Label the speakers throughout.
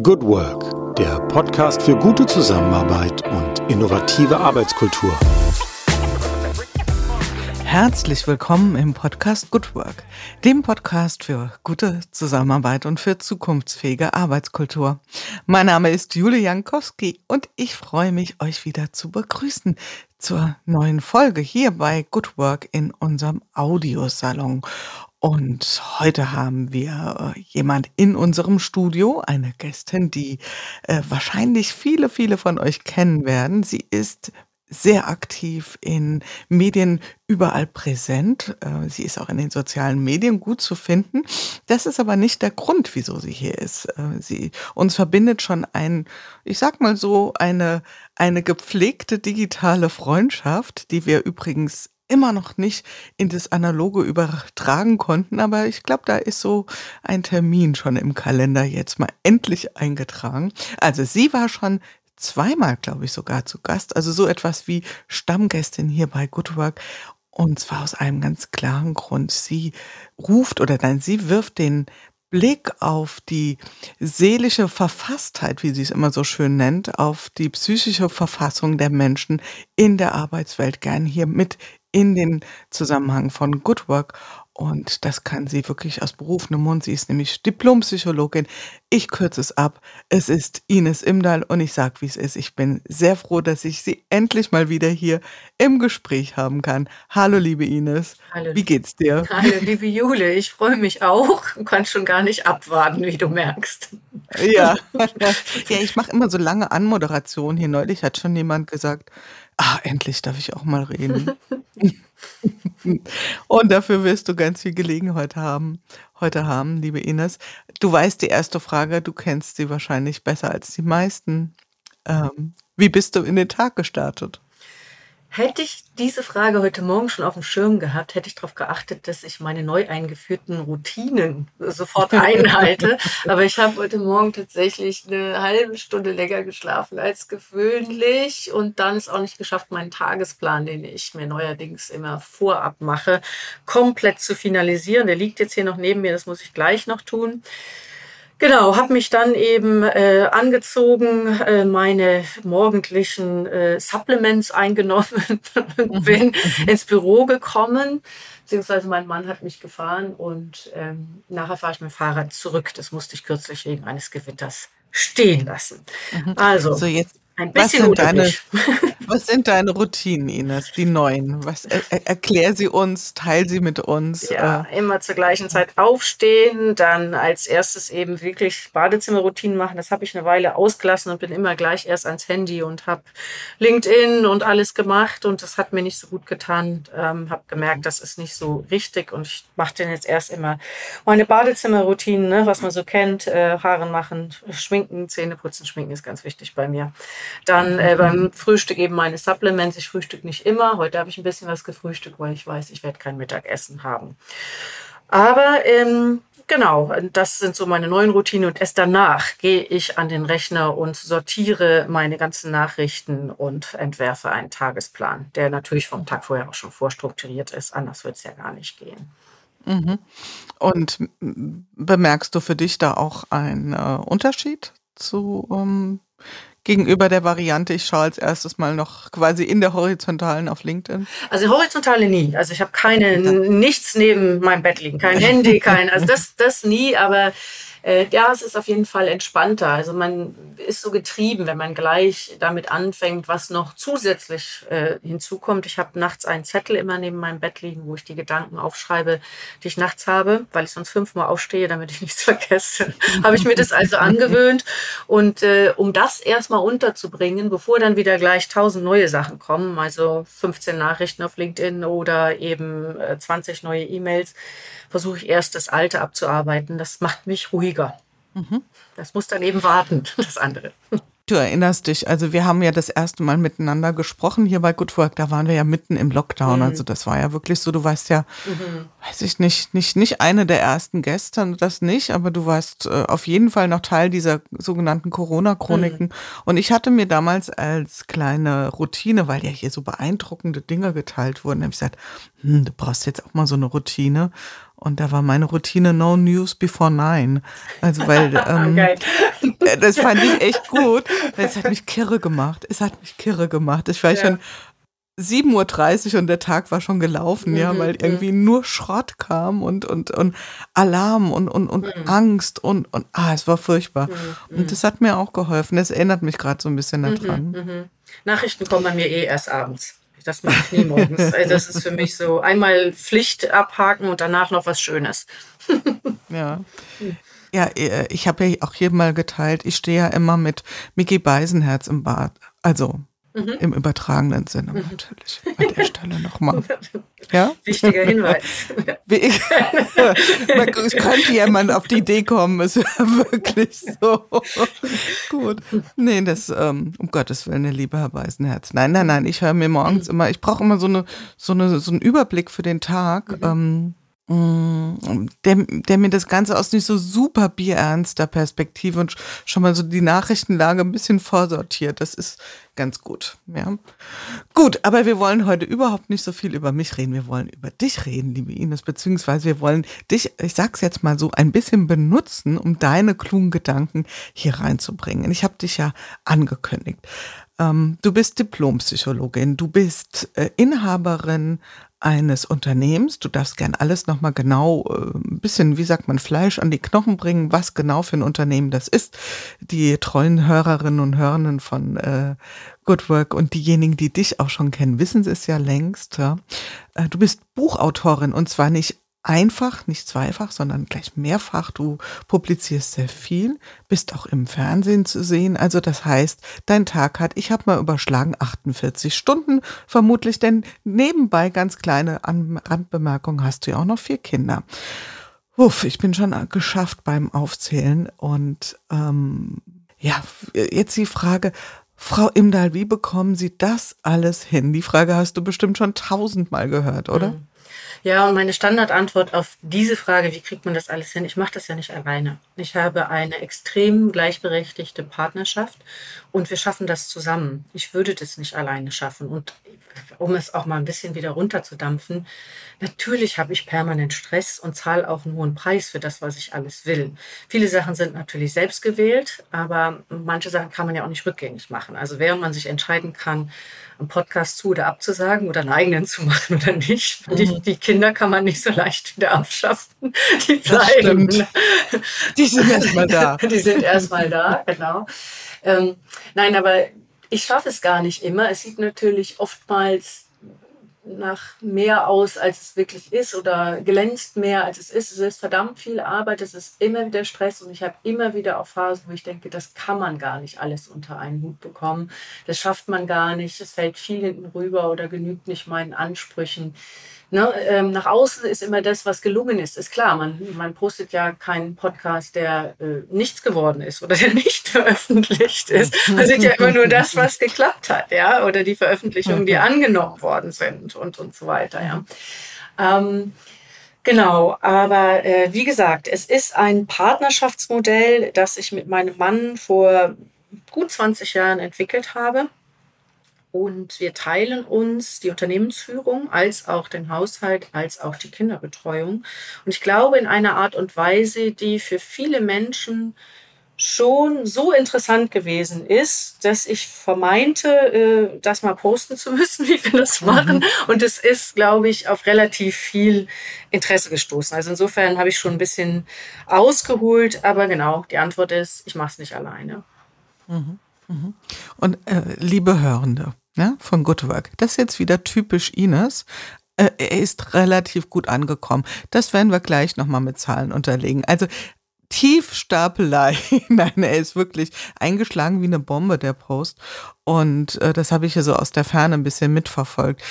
Speaker 1: Good Work, der Podcast für gute Zusammenarbeit und innovative Arbeitskultur.
Speaker 2: Herzlich willkommen im Podcast Good Work, dem Podcast für gute Zusammenarbeit und für zukunftsfähige Arbeitskultur. Mein Name ist Jule Jankowski und ich freue mich, euch wieder zu begrüßen zur neuen Folge hier bei Good Work in unserem Audiosalon. Und heute haben wir äh, jemand in unserem Studio, eine Gästin, die äh, wahrscheinlich viele, viele von euch kennen werden. Sie ist sehr aktiv in Medien überall präsent. Äh, sie ist auch in den sozialen Medien gut zu finden. Das ist aber nicht der Grund, wieso sie hier ist. Sie uns verbindet schon ein, ich sag mal so, eine eine gepflegte digitale Freundschaft, die wir übrigens immer noch nicht in das Analoge übertragen konnten, aber ich glaube, da ist so ein Termin schon im Kalender jetzt mal endlich eingetragen. Also sie war schon zweimal, glaube ich, sogar zu Gast, also so etwas wie Stammgästin hier bei Good Work. Und zwar aus einem ganz klaren Grund. Sie ruft oder nein, sie wirft den Blick auf die seelische Verfasstheit, wie sie es immer so schön nennt, auf die psychische Verfassung der Menschen in der Arbeitswelt gern hier mit in den Zusammenhang von Good Work. Und das kann sie wirklich aus berufenem Mund. Sie ist nämlich Diplompsychologin. Ich kürze es ab. Es ist Ines Imdahl und ich sage, wie es ist. Ich bin sehr froh, dass ich Sie endlich mal wieder hier im Gespräch haben kann. Hallo, liebe Ines.
Speaker 3: Hallo.
Speaker 2: Wie geht's dir?
Speaker 3: Hallo, liebe Jule. Ich freue mich auch und kann schon gar nicht abwarten, wie du merkst.
Speaker 2: Ja, ja ich mache immer so lange Anmoderationen. Hier neulich hat schon jemand gesagt, ah, endlich darf ich auch mal reden. Und dafür wirst du ganz viel Gelegenheit haben, heute haben, liebe Ines. Du weißt die erste Frage, du kennst sie wahrscheinlich besser als die meisten. Ähm, wie bist du in den Tag gestartet?
Speaker 3: Hätte ich diese Frage heute Morgen schon auf dem Schirm gehabt, hätte ich darauf geachtet, dass ich meine neu eingeführten Routinen sofort einhalte. Aber ich habe heute Morgen tatsächlich eine halbe Stunde länger geschlafen als gewöhnlich und dann ist auch nicht geschafft, meinen Tagesplan, den ich mir neuerdings immer vorab mache, komplett zu finalisieren. Der liegt jetzt hier noch neben mir, das muss ich gleich noch tun. Genau, habe mich dann eben äh, angezogen, äh, meine morgendlichen äh, Supplements eingenommen, bin mhm. ins Büro gekommen, beziehungsweise mein Mann hat mich gefahren und ähm, nachher fahre ich mit dem Fahrrad zurück. Das musste ich kürzlich wegen eines Gewitters stehen lassen.
Speaker 2: Mhm. Also, so jetzt ein bisschen was sind, deine, was sind deine Routinen, Ines, die neuen? Was, er, erklär sie uns, teil sie mit uns.
Speaker 3: Ja, äh. immer zur gleichen Zeit aufstehen, dann als erstes eben wirklich Badezimmerroutinen machen. Das habe ich eine Weile ausgelassen und bin immer gleich erst ans Handy und habe LinkedIn und alles gemacht und das hat mir nicht so gut getan. Ähm, habe gemerkt, das ist nicht so richtig und ich mache den jetzt erst immer meine Badezimmerroutinen, ne, was man so kennt, äh, Haare machen, schminken, Zähne putzen, schminken ist ganz wichtig bei mir. Dann äh, beim Frühstück eben meine Supplements. Ich frühstück nicht immer. Heute habe ich ein bisschen was gefrühstückt, weil ich weiß, ich werde kein Mittagessen haben. Aber ähm, genau, das sind so meine neuen Routinen. Und erst danach gehe ich an den Rechner und sortiere meine ganzen Nachrichten und entwerfe einen Tagesplan, der natürlich vom Tag vorher auch schon vorstrukturiert ist. Anders wird es ja gar nicht gehen.
Speaker 2: Mhm. Und bemerkst du für dich da auch einen äh, Unterschied zu ähm, gegenüber der Variante, ich schaue als erstes mal noch quasi in der Horizontalen auf LinkedIn?
Speaker 3: Also horizontale nie. Also ich habe keine, nichts neben meinem Bett liegen, kein Handy, kein, also das, das nie, aber äh, ja, es ist auf jeden Fall entspannter. Also man ist so getrieben, wenn man gleich damit anfängt, was noch zusätzlich äh, hinzukommt. Ich habe nachts einen Zettel immer neben meinem Bett liegen, wo ich die Gedanken aufschreibe, die ich nachts habe, weil ich sonst fünfmal aufstehe, damit ich nichts vergesse. habe ich mir das also angewöhnt. Und äh, um das erstmal unterzubringen, bevor dann wieder gleich tausend neue Sachen kommen, also 15 Nachrichten auf LinkedIn oder eben äh, 20 neue E-Mails, versuche ich erst das Alte abzuarbeiten. Das macht mich ruhiger. Mhm. Das muss dann eben warten, das andere.
Speaker 2: Du erinnerst dich, also wir haben ja das erste Mal miteinander gesprochen hier bei Good Work, da waren wir ja mitten im Lockdown, mhm. also das war ja wirklich so, du warst ja, mhm. weiß ich nicht, nicht, nicht eine der ersten Gäste, das nicht, aber du warst äh, auf jeden Fall noch Teil dieser sogenannten Corona-Chroniken mhm. und ich hatte mir damals als kleine Routine, weil ja hier so beeindruckende Dinge geteilt wurden, habe ich gesagt, hm, du brauchst jetzt auch mal so eine Routine Und da war meine Routine No News Before Nine. Also weil ähm, das fand ich echt gut. Es hat mich kirre gemacht. Es hat mich kirre gemacht. Ich war ja. schon 7.30 Uhr und der Tag war schon gelaufen, mhm, ja, weil irgendwie nur Schrott kam und, und, und Alarm und, und, und mhm. Angst und, und ah, es war furchtbar. Mhm, und das hat mir auch geholfen. Das erinnert mich gerade so ein bisschen mhm, daran.
Speaker 3: Mhm. Nachrichten kommen bei mir eh erst abends. Das mache ich nie morgens. Also das ist für mich so einmal Pflicht abhaken und danach noch was Schönes.
Speaker 2: ja. Ja, äh, ich habe ja auch hier mal geteilt, ich stehe ja immer mit Mickey Beisenherz im Bad. Also Mhm. Im übertragenen Sinne mhm. natürlich. An der Stelle nochmal.
Speaker 3: Ja? Wichtiger Hinweis.
Speaker 2: es könnte jemand auf die Idee kommen, ist ja wirklich so. Gut. Nee, das, ähm, um Gottes Willen, eine liebe Herr Weißenherz. Nein, nein, nein, ich höre mir morgens immer, ich brauche immer so, eine, so, eine, so einen Überblick für den Tag. Mhm. Ähm, der, der mir das Ganze aus nicht so super bierernster Perspektive und schon mal so die Nachrichtenlage ein bisschen vorsortiert. Das ist ganz gut. Ja. Gut, aber wir wollen heute überhaupt nicht so viel über mich reden. Wir wollen über dich reden, liebe Ines, beziehungsweise wir wollen dich, ich sag's jetzt mal so, ein bisschen benutzen, um deine klugen Gedanken hier reinzubringen. Ich habe dich ja angekündigt. Ähm, du bist Diplompsychologin, du bist äh, Inhaberin eines Unternehmens. Du darfst gern alles nochmal genau, äh, ein bisschen, wie sagt man, Fleisch an die Knochen bringen, was genau für ein Unternehmen das ist. Die treuen Hörerinnen und Hörenden von äh, Good Work und diejenigen, die dich auch schon kennen, wissen es ja längst. Ja. Äh, du bist Buchautorin und zwar nicht einfach, nicht zweifach, sondern gleich mehrfach. Du publizierst sehr viel, bist auch im Fernsehen zu sehen. Also das heißt, dein Tag hat, ich habe mal überschlagen, 48 Stunden vermutlich, denn nebenbei ganz kleine Randbemerkung, hast du ja auch noch vier Kinder. Uff, ich bin schon geschafft beim Aufzählen und ähm, ja, jetzt die Frage, Frau Imdahl, wie bekommen Sie das alles hin? Die Frage hast du bestimmt schon tausendmal gehört, oder? Mhm.
Speaker 3: Ja, und meine Standardantwort auf diese Frage, wie kriegt man das alles hin? Ich mache das ja nicht alleine. Ich habe eine extrem gleichberechtigte Partnerschaft und wir schaffen das zusammen. Ich würde das nicht alleine schaffen. Und um es auch mal ein bisschen wieder runterzudampfen, natürlich habe ich permanent Stress und zahle auch einen hohen Preis für das, was ich alles will. Viele Sachen sind natürlich selbst gewählt, aber manche Sachen kann man ja auch nicht rückgängig machen. Also während man sich entscheiden kann, einen Podcast zu oder abzusagen oder einen eigenen zu machen oder nicht. Mhm. Die, die, Kinder kann man nicht so leicht wieder abschaffen. Die bleiben.
Speaker 2: Die sind erstmal da.
Speaker 3: Die sind erstmal da, genau. Ähm, nein, aber ich schaffe es gar nicht immer. Es sieht natürlich oftmals nach mehr aus, als es wirklich ist oder glänzt mehr, als es ist. Es ist verdammt viel Arbeit, es ist immer wieder Stress und ich habe immer wieder auch Phasen, wo ich denke, das kann man gar nicht alles unter einen Hut bekommen. Das schafft man gar nicht, es fällt viel hinten rüber oder genügt nicht meinen Ansprüchen. Ne, ähm, nach außen ist immer das, was gelungen ist. Ist klar, man, man postet ja keinen Podcast, der äh, nichts geworden ist oder der nicht veröffentlicht ist. Man sieht ja immer nur das, was geklappt hat, ja, oder die Veröffentlichungen, die angenommen worden sind und, und so weiter, ja. Ähm, Genau, aber äh, wie gesagt, es ist ein Partnerschaftsmodell, das ich mit meinem Mann vor gut 20 Jahren entwickelt habe. Und wir teilen uns die Unternehmensführung als auch den Haushalt, als auch die Kinderbetreuung. Und ich glaube in einer Art und Weise, die für viele Menschen schon so interessant gewesen ist, dass ich vermeinte, äh, das mal posten zu müssen, wie wir das machen. Mhm. Und es ist, glaube ich, auf relativ viel Interesse gestoßen. Also insofern habe ich schon ein bisschen ausgeholt, aber genau, die Antwort ist, ich mache es nicht alleine.
Speaker 2: Mhm. Mhm. Und äh, liebe Hörende, ja, von Good Work. Das ist jetzt wieder typisch Ines. Äh, er ist relativ gut angekommen. Das werden wir gleich nochmal mit Zahlen unterlegen. Also Tiefstapelei. Nein, er ist wirklich eingeschlagen wie eine Bombe, der Post. Und äh, das habe ich ja so aus der Ferne ein bisschen mitverfolgt.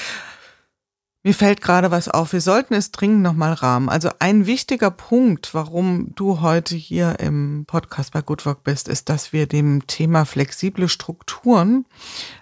Speaker 2: Mir fällt gerade was auf. Wir sollten es dringend nochmal rahmen. Also ein wichtiger Punkt, warum du heute hier im Podcast bei Good Work bist, ist, dass wir dem Thema flexible Strukturen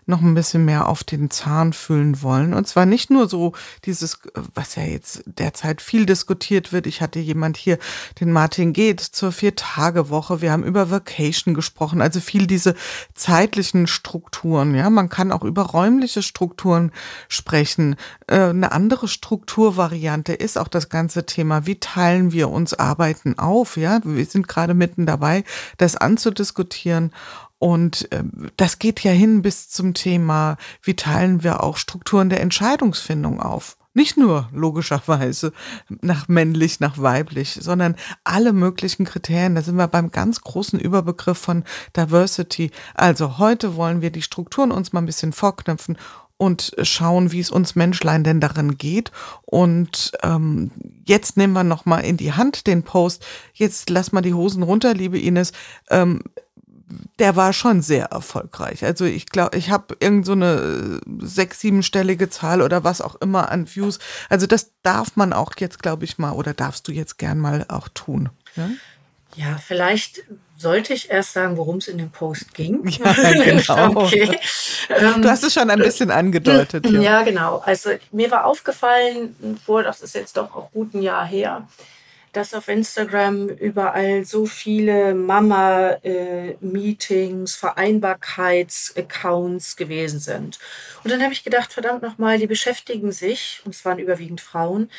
Speaker 2: noch ein bisschen mehr auf den Zahn fühlen wollen. Und zwar nicht nur so dieses, was ja jetzt derzeit viel diskutiert wird. Ich hatte jemand hier, den Martin geht zur Vier-Tage-Woche. Wir haben über Vacation gesprochen, also viel diese zeitlichen Strukturen. Ja, man kann auch über räumliche Strukturen sprechen. Äh, andere Strukturvariante ist auch das ganze Thema, wie teilen wir uns Arbeiten auf? Ja, wir sind gerade mitten dabei, das anzudiskutieren. Und äh, das geht ja hin bis zum Thema, wie teilen wir auch Strukturen der Entscheidungsfindung auf? Nicht nur logischerweise nach männlich, nach weiblich, sondern alle möglichen Kriterien. Da sind wir beim ganz großen Überbegriff von Diversity. Also heute wollen wir die Strukturen uns mal ein bisschen vorknöpfen und schauen, wie es uns Menschlein denn darin geht. Und ähm, jetzt nehmen wir noch mal in die Hand den Post. Jetzt lass mal die Hosen runter, liebe Ines. Ähm, der war schon sehr erfolgreich. Also ich glaube, ich habe irgend so eine sechs, siebenstellige Zahl oder was auch immer an Views. Also das darf man auch jetzt, glaube ich mal, oder darfst du jetzt gern mal auch tun.
Speaker 3: Ja, ja vielleicht sollte ich erst sagen, worum es in dem Post ging.
Speaker 2: Ja, genau. okay. Du hast es schon ein bisschen angedeutet.
Speaker 3: Ja. ja, genau. Also mir war aufgefallen, vor, das ist jetzt doch auch gut ein Jahr her, dass auf Instagram überall so viele Mama-Meetings, Vereinbarkeitsaccounts gewesen sind. Und dann habe ich gedacht, verdammt nochmal, die beschäftigen sich, und es waren überwiegend Frauen,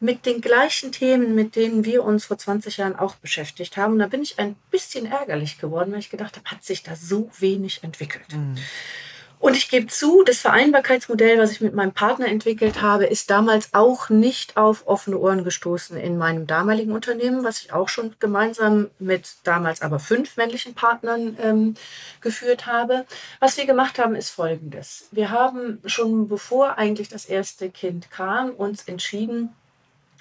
Speaker 3: mit den gleichen Themen, mit denen wir uns vor 20 Jahren auch beschäftigt haben. Und da bin ich ein bisschen ärgerlich geworden, weil ich gedacht habe, hat sich da so wenig entwickelt. Mhm. Und ich gebe zu, das Vereinbarkeitsmodell, was ich mit meinem Partner entwickelt habe, ist damals auch nicht auf offene Ohren gestoßen in meinem damaligen Unternehmen, was ich auch schon gemeinsam mit damals aber fünf männlichen Partnern ähm, geführt habe. Was wir gemacht haben, ist Folgendes. Wir haben schon bevor eigentlich das erste Kind kam, uns entschieden,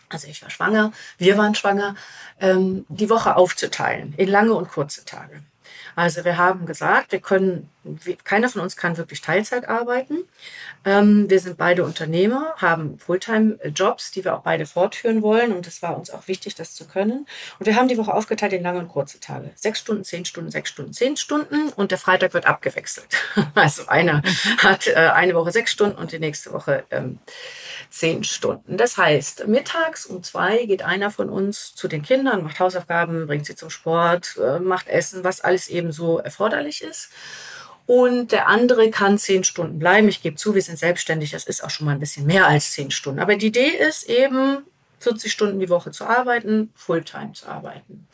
Speaker 3: also ich war schwanger, wir waren schwanger, ähm, die Woche aufzuteilen in lange und kurze Tage. Also wir haben gesagt, wir können, keiner von uns kann wirklich Teilzeit arbeiten. Ähm, wir sind beide Unternehmer, haben Fulltime-Jobs, die wir auch beide fortführen wollen. Und es war uns auch wichtig, das zu können. Und wir haben die Woche aufgeteilt in lange und kurze Tage. Sechs Stunden, zehn Stunden, sechs Stunden, zehn Stunden. Und der Freitag wird abgewechselt. Also einer hat äh, eine Woche sechs Stunden und die nächste Woche ähm, zehn Stunden. Das heißt, mittags um zwei geht einer von uns zu den Kindern, macht Hausaufgaben, bringt sie zum Sport, äh, macht Essen, was alles eben so erforderlich ist. Und der andere kann zehn Stunden bleiben. Ich gebe zu, wir sind selbstständig. Das ist auch schon mal ein bisschen mehr als zehn Stunden. Aber die Idee ist eben, 40 Stunden die Woche zu arbeiten, Fulltime zu arbeiten.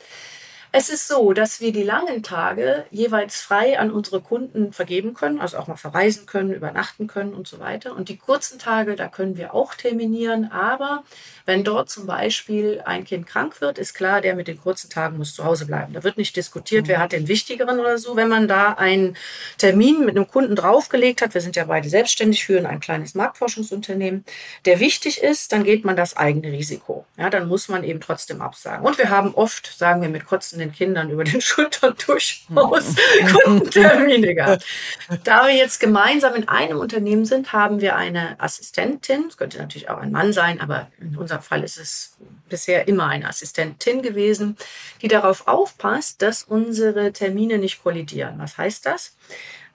Speaker 3: Es ist so, dass wir die langen Tage jeweils frei an unsere Kunden vergeben können, also auch mal verreisen können, übernachten können und so weiter. Und die kurzen Tage, da können wir auch terminieren. Aber wenn dort zum Beispiel ein Kind krank wird, ist klar, der mit den kurzen Tagen muss zu Hause bleiben. Da wird nicht diskutiert, wer hat den wichtigeren oder so. Wenn man da einen Termin mit einem Kunden draufgelegt hat, wir sind ja beide selbstständig, führen ein kleines Marktforschungsunternehmen, der wichtig ist, dann geht man das eigene Risiko. Ja, dann muss man eben trotzdem absagen. Und wir haben oft, sagen wir mit kotzenden den Kindern über den Schultern durchaus Kundentermine gehabt. Da wir jetzt gemeinsam in einem Unternehmen sind, haben wir eine Assistentin. Es könnte natürlich auch ein Mann sein, aber in unserem Fall ist es bisher immer eine Assistentin gewesen, die darauf aufpasst, dass unsere Termine nicht kollidieren. Was heißt das?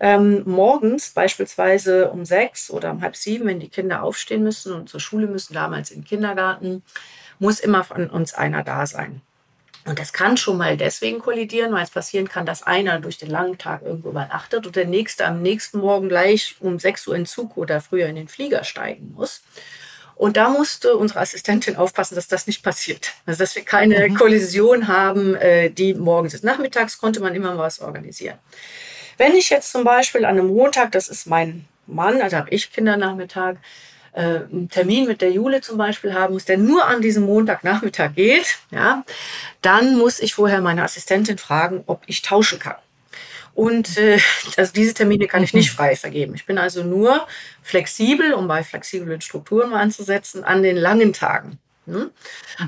Speaker 3: Ähm, morgens beispielsweise um sechs oder um halb sieben, wenn die Kinder aufstehen müssen und zur Schule müssen, damals im Kindergarten, muss immer von uns einer da sein. Und das kann schon mal deswegen kollidieren, weil es passieren kann, dass einer durch den langen Tag irgendwo übernachtet und der nächste am nächsten Morgen gleich um 6 Uhr in Zug oder früher in den Flieger steigen muss. Und da musste unsere Assistentin aufpassen, dass das nicht passiert. Also dass wir keine mhm. Kollision haben, äh, die morgens ist. Nachmittags konnte man immer was organisieren. Wenn ich jetzt zum Beispiel an einem Montag, das ist mein Mann, also habe ich Kindernachmittag, äh, einen Termin mit der Jule zum Beispiel haben muss, der nur an diesem Montagnachmittag geht, ja, dann muss ich vorher meine Assistentin fragen, ob ich tauschen kann. Und äh, also diese Termine kann ich nicht frei vergeben. Ich bin also nur flexibel, um bei flexiblen Strukturen mal anzusetzen, an den langen Tagen. Hm?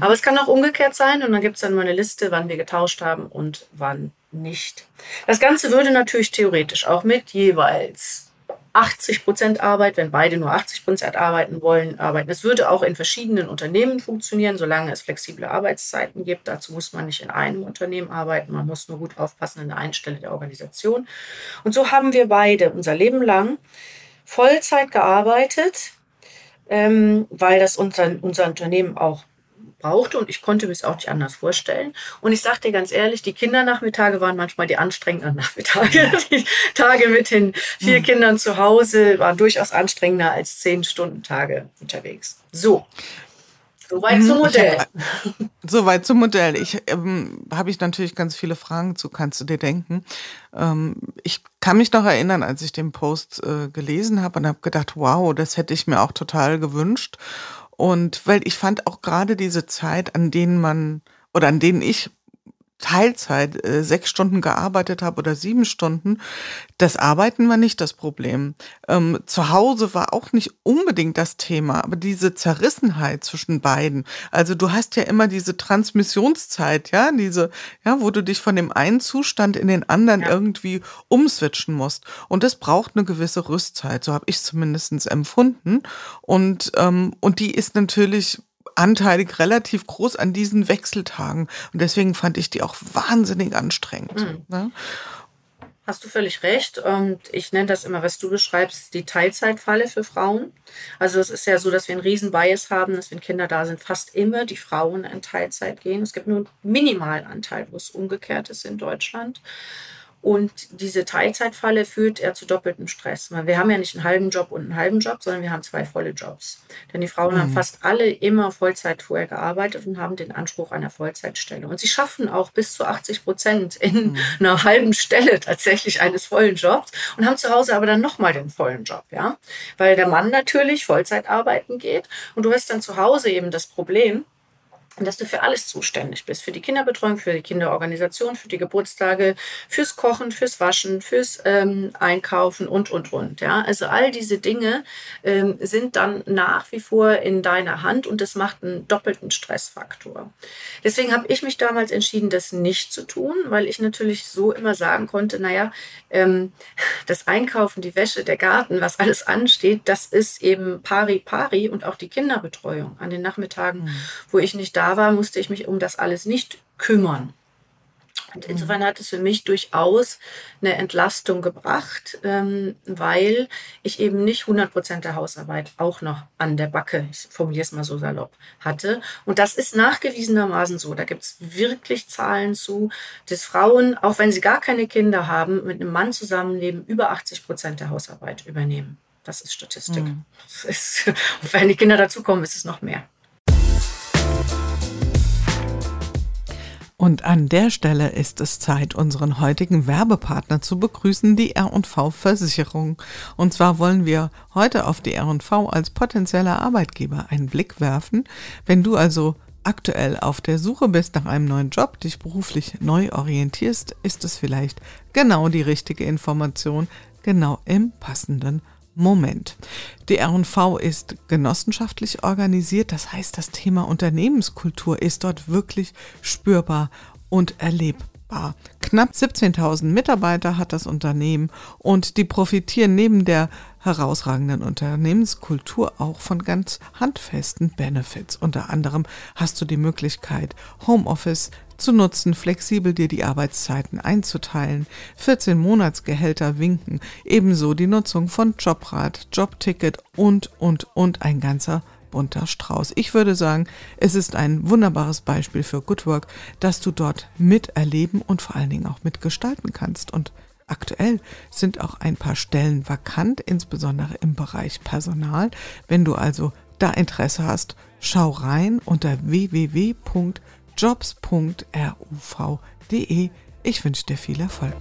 Speaker 3: Aber es kann auch umgekehrt sein und dann gibt es dann mal eine Liste, wann wir getauscht haben und wann nicht. Das Ganze würde natürlich theoretisch auch mit jeweils 80 Prozent Arbeit, wenn beide nur 80 Prozent arbeiten wollen, arbeiten. Es würde auch in verschiedenen Unternehmen funktionieren, solange es flexible Arbeitszeiten gibt. Dazu muss man nicht in einem Unternehmen arbeiten, man muss nur gut aufpassen an der einen Stelle der Organisation. Und so haben wir beide unser Leben lang Vollzeit gearbeitet, ähm, weil das unser, unser Unternehmen auch brauchte und ich konnte mir es auch nicht anders vorstellen. Und ich sage dir ganz ehrlich, die Kindernachmittage waren manchmal die anstrengenden Nachmittage. Die Tage mit den vier mhm. Kindern zu Hause waren durchaus anstrengender als zehn Stunden Tage unterwegs. So. Soweit zum mhm. Modell.
Speaker 2: Soweit zum Modell. Ich ähm, habe ich natürlich ganz viele Fragen zu, kannst du dir denken. Ähm, ich kann mich noch erinnern, als ich den Post äh, gelesen habe und habe gedacht, wow, das hätte ich mir auch total gewünscht. Und weil ich fand auch gerade diese Zeit, an denen man oder an denen ich Teilzeit äh, sechs Stunden gearbeitet habe oder sieben Stunden, das Arbeiten war nicht das Problem. Ähm, zu Hause war auch nicht unbedingt das Thema, aber diese Zerrissenheit zwischen beiden. Also du hast ja immer diese Transmissionszeit, ja, diese, ja, wo du dich von dem einen Zustand in den anderen ja. irgendwie umswitchen musst. Und das braucht eine gewisse Rüstzeit, so habe ich zumindest empfunden. Und, ähm, und die ist natürlich anteilig relativ groß an diesen Wechseltagen. Und deswegen fand ich die auch wahnsinnig anstrengend. Mhm. Ne?
Speaker 3: Hast du völlig recht. Und ich nenne das immer, was du beschreibst, die Teilzeitfalle für Frauen. Also es ist ja so, dass wir einen riesen Bias haben, dass wenn Kinder da sind, fast immer die Frauen in Teilzeit gehen. Es gibt nur einen Minimalanteil, wo es umgekehrt ist in Deutschland. Und diese Teilzeitfalle führt eher zu doppeltem Stress. Wir haben ja nicht einen halben Job und einen halben Job, sondern wir haben zwei volle Jobs. Denn die Frauen mhm. haben fast alle immer Vollzeit vorher gearbeitet und haben den Anspruch einer Vollzeitstelle. Und sie schaffen auch bis zu 80 Prozent in mhm. einer halben Stelle tatsächlich eines vollen Jobs und haben zu Hause aber dann nochmal den vollen Job, ja. Weil der Mann natürlich Vollzeit arbeiten geht und du hast dann zu Hause eben das Problem, dass du für alles zuständig bist. Für die Kinderbetreuung, für die Kinderorganisation, für die Geburtstage, fürs Kochen, fürs Waschen, fürs ähm, Einkaufen und, und, und. Ja? Also all diese Dinge ähm, sind dann nach wie vor in deiner Hand und das macht einen doppelten Stressfaktor. Deswegen habe ich mich damals entschieden, das nicht zu tun, weil ich natürlich so immer sagen konnte, naja, ähm, das Einkaufen, die Wäsche, der Garten, was alles ansteht, das ist eben pari pari und auch die Kinderbetreuung an den Nachmittagen, mhm. wo ich nicht da war, musste ich mich um das alles nicht kümmern. Und insofern hat es für mich durchaus eine Entlastung gebracht, ähm, weil ich eben nicht 100 Prozent der Hausarbeit auch noch an der Backe, ich formuliere es mal so salopp, hatte. Und das ist nachgewiesenermaßen so. Da gibt es wirklich Zahlen zu, dass Frauen, auch wenn sie gar keine Kinder haben, mit einem Mann zusammenleben, über 80 Prozent der Hausarbeit übernehmen. Das ist Statistik. Mhm. Das ist, und wenn die Kinder dazukommen, ist es noch mehr.
Speaker 2: Und an der Stelle ist es Zeit, unseren heutigen Werbepartner zu begrüßen, die R&V Versicherung. Und zwar wollen wir heute auf die R&V als potenzieller Arbeitgeber einen Blick werfen. Wenn du also aktuell auf der Suche bist nach einem neuen Job, dich beruflich neu orientierst, ist es vielleicht genau die richtige Information, genau im passenden Moment. Die R&V ist genossenschaftlich organisiert, das heißt, das Thema Unternehmenskultur ist dort wirklich spürbar und erlebbar. Knapp 17.000 Mitarbeiter hat das Unternehmen und die profitieren neben der herausragenden Unternehmenskultur auch von ganz handfesten Benefits. Unter anderem hast du die Möglichkeit, Homeoffice zu nutzen, flexibel dir die Arbeitszeiten einzuteilen, 14 Monatsgehälter winken, ebenso die Nutzung von Jobrat, Jobticket und, und, und ein ganzer bunter Strauß. Ich würde sagen, es ist ein wunderbares Beispiel für Good Work, dass du dort miterleben und vor allen Dingen auch mitgestalten kannst. Und aktuell sind auch ein paar Stellen vakant, insbesondere im Bereich Personal. Wenn du also da Interesse hast, schau rein unter www.jobs.ruv.de. Ich wünsche dir viel Erfolg.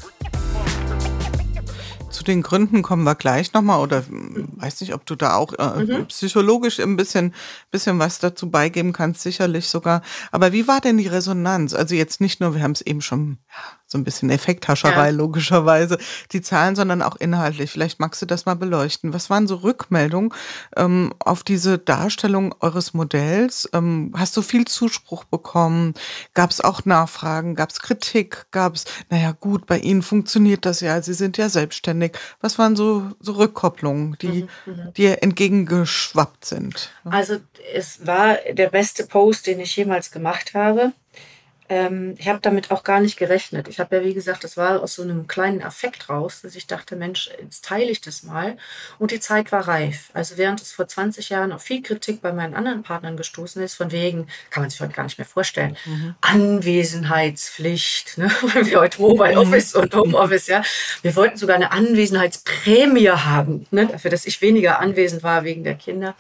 Speaker 2: Zu den Gründen kommen wir gleich nochmal oder weiß nicht, ob du da auch äh, mhm. psychologisch ein bisschen, bisschen was dazu beigeben kannst, sicherlich sogar. Aber wie war denn die Resonanz? Also jetzt nicht nur, wir haben es eben schon ja, so ein bisschen Effekthascherei ja. logischerweise, die Zahlen, sondern auch inhaltlich. Vielleicht magst du das mal beleuchten. Was waren so Rückmeldungen ähm, auf diese Darstellung eures Modells? Ähm, hast du viel Zuspruch bekommen? Gab es auch Nachfragen? Gab es Kritik? Gab es, naja gut, bei Ihnen funktioniert das ja, Sie sind ja selbstständig. Was waren so, so Rückkopplungen, die mhm, mhm. dir entgegengeschwappt sind?
Speaker 3: Also es war der beste Post, den ich jemals gemacht habe ähm, ich habe damit auch gar nicht gerechnet. Ich habe ja, wie gesagt, das war aus so einem kleinen Affekt raus, dass ich dachte, Mensch, jetzt teile ich das mal. Und die Zeit war reif. Also während es vor 20 Jahren auf viel Kritik bei meinen anderen Partnern gestoßen ist, von wegen, kann man sich heute gar nicht mehr vorstellen, mhm. Anwesenheitspflicht, ne? weil wir heute Mobile mhm. Office und Home Office, ja. Wir wollten sogar eine Anwesenheitsprämie haben, ne? dafür, dass ich weniger anwesend war wegen der Kinder.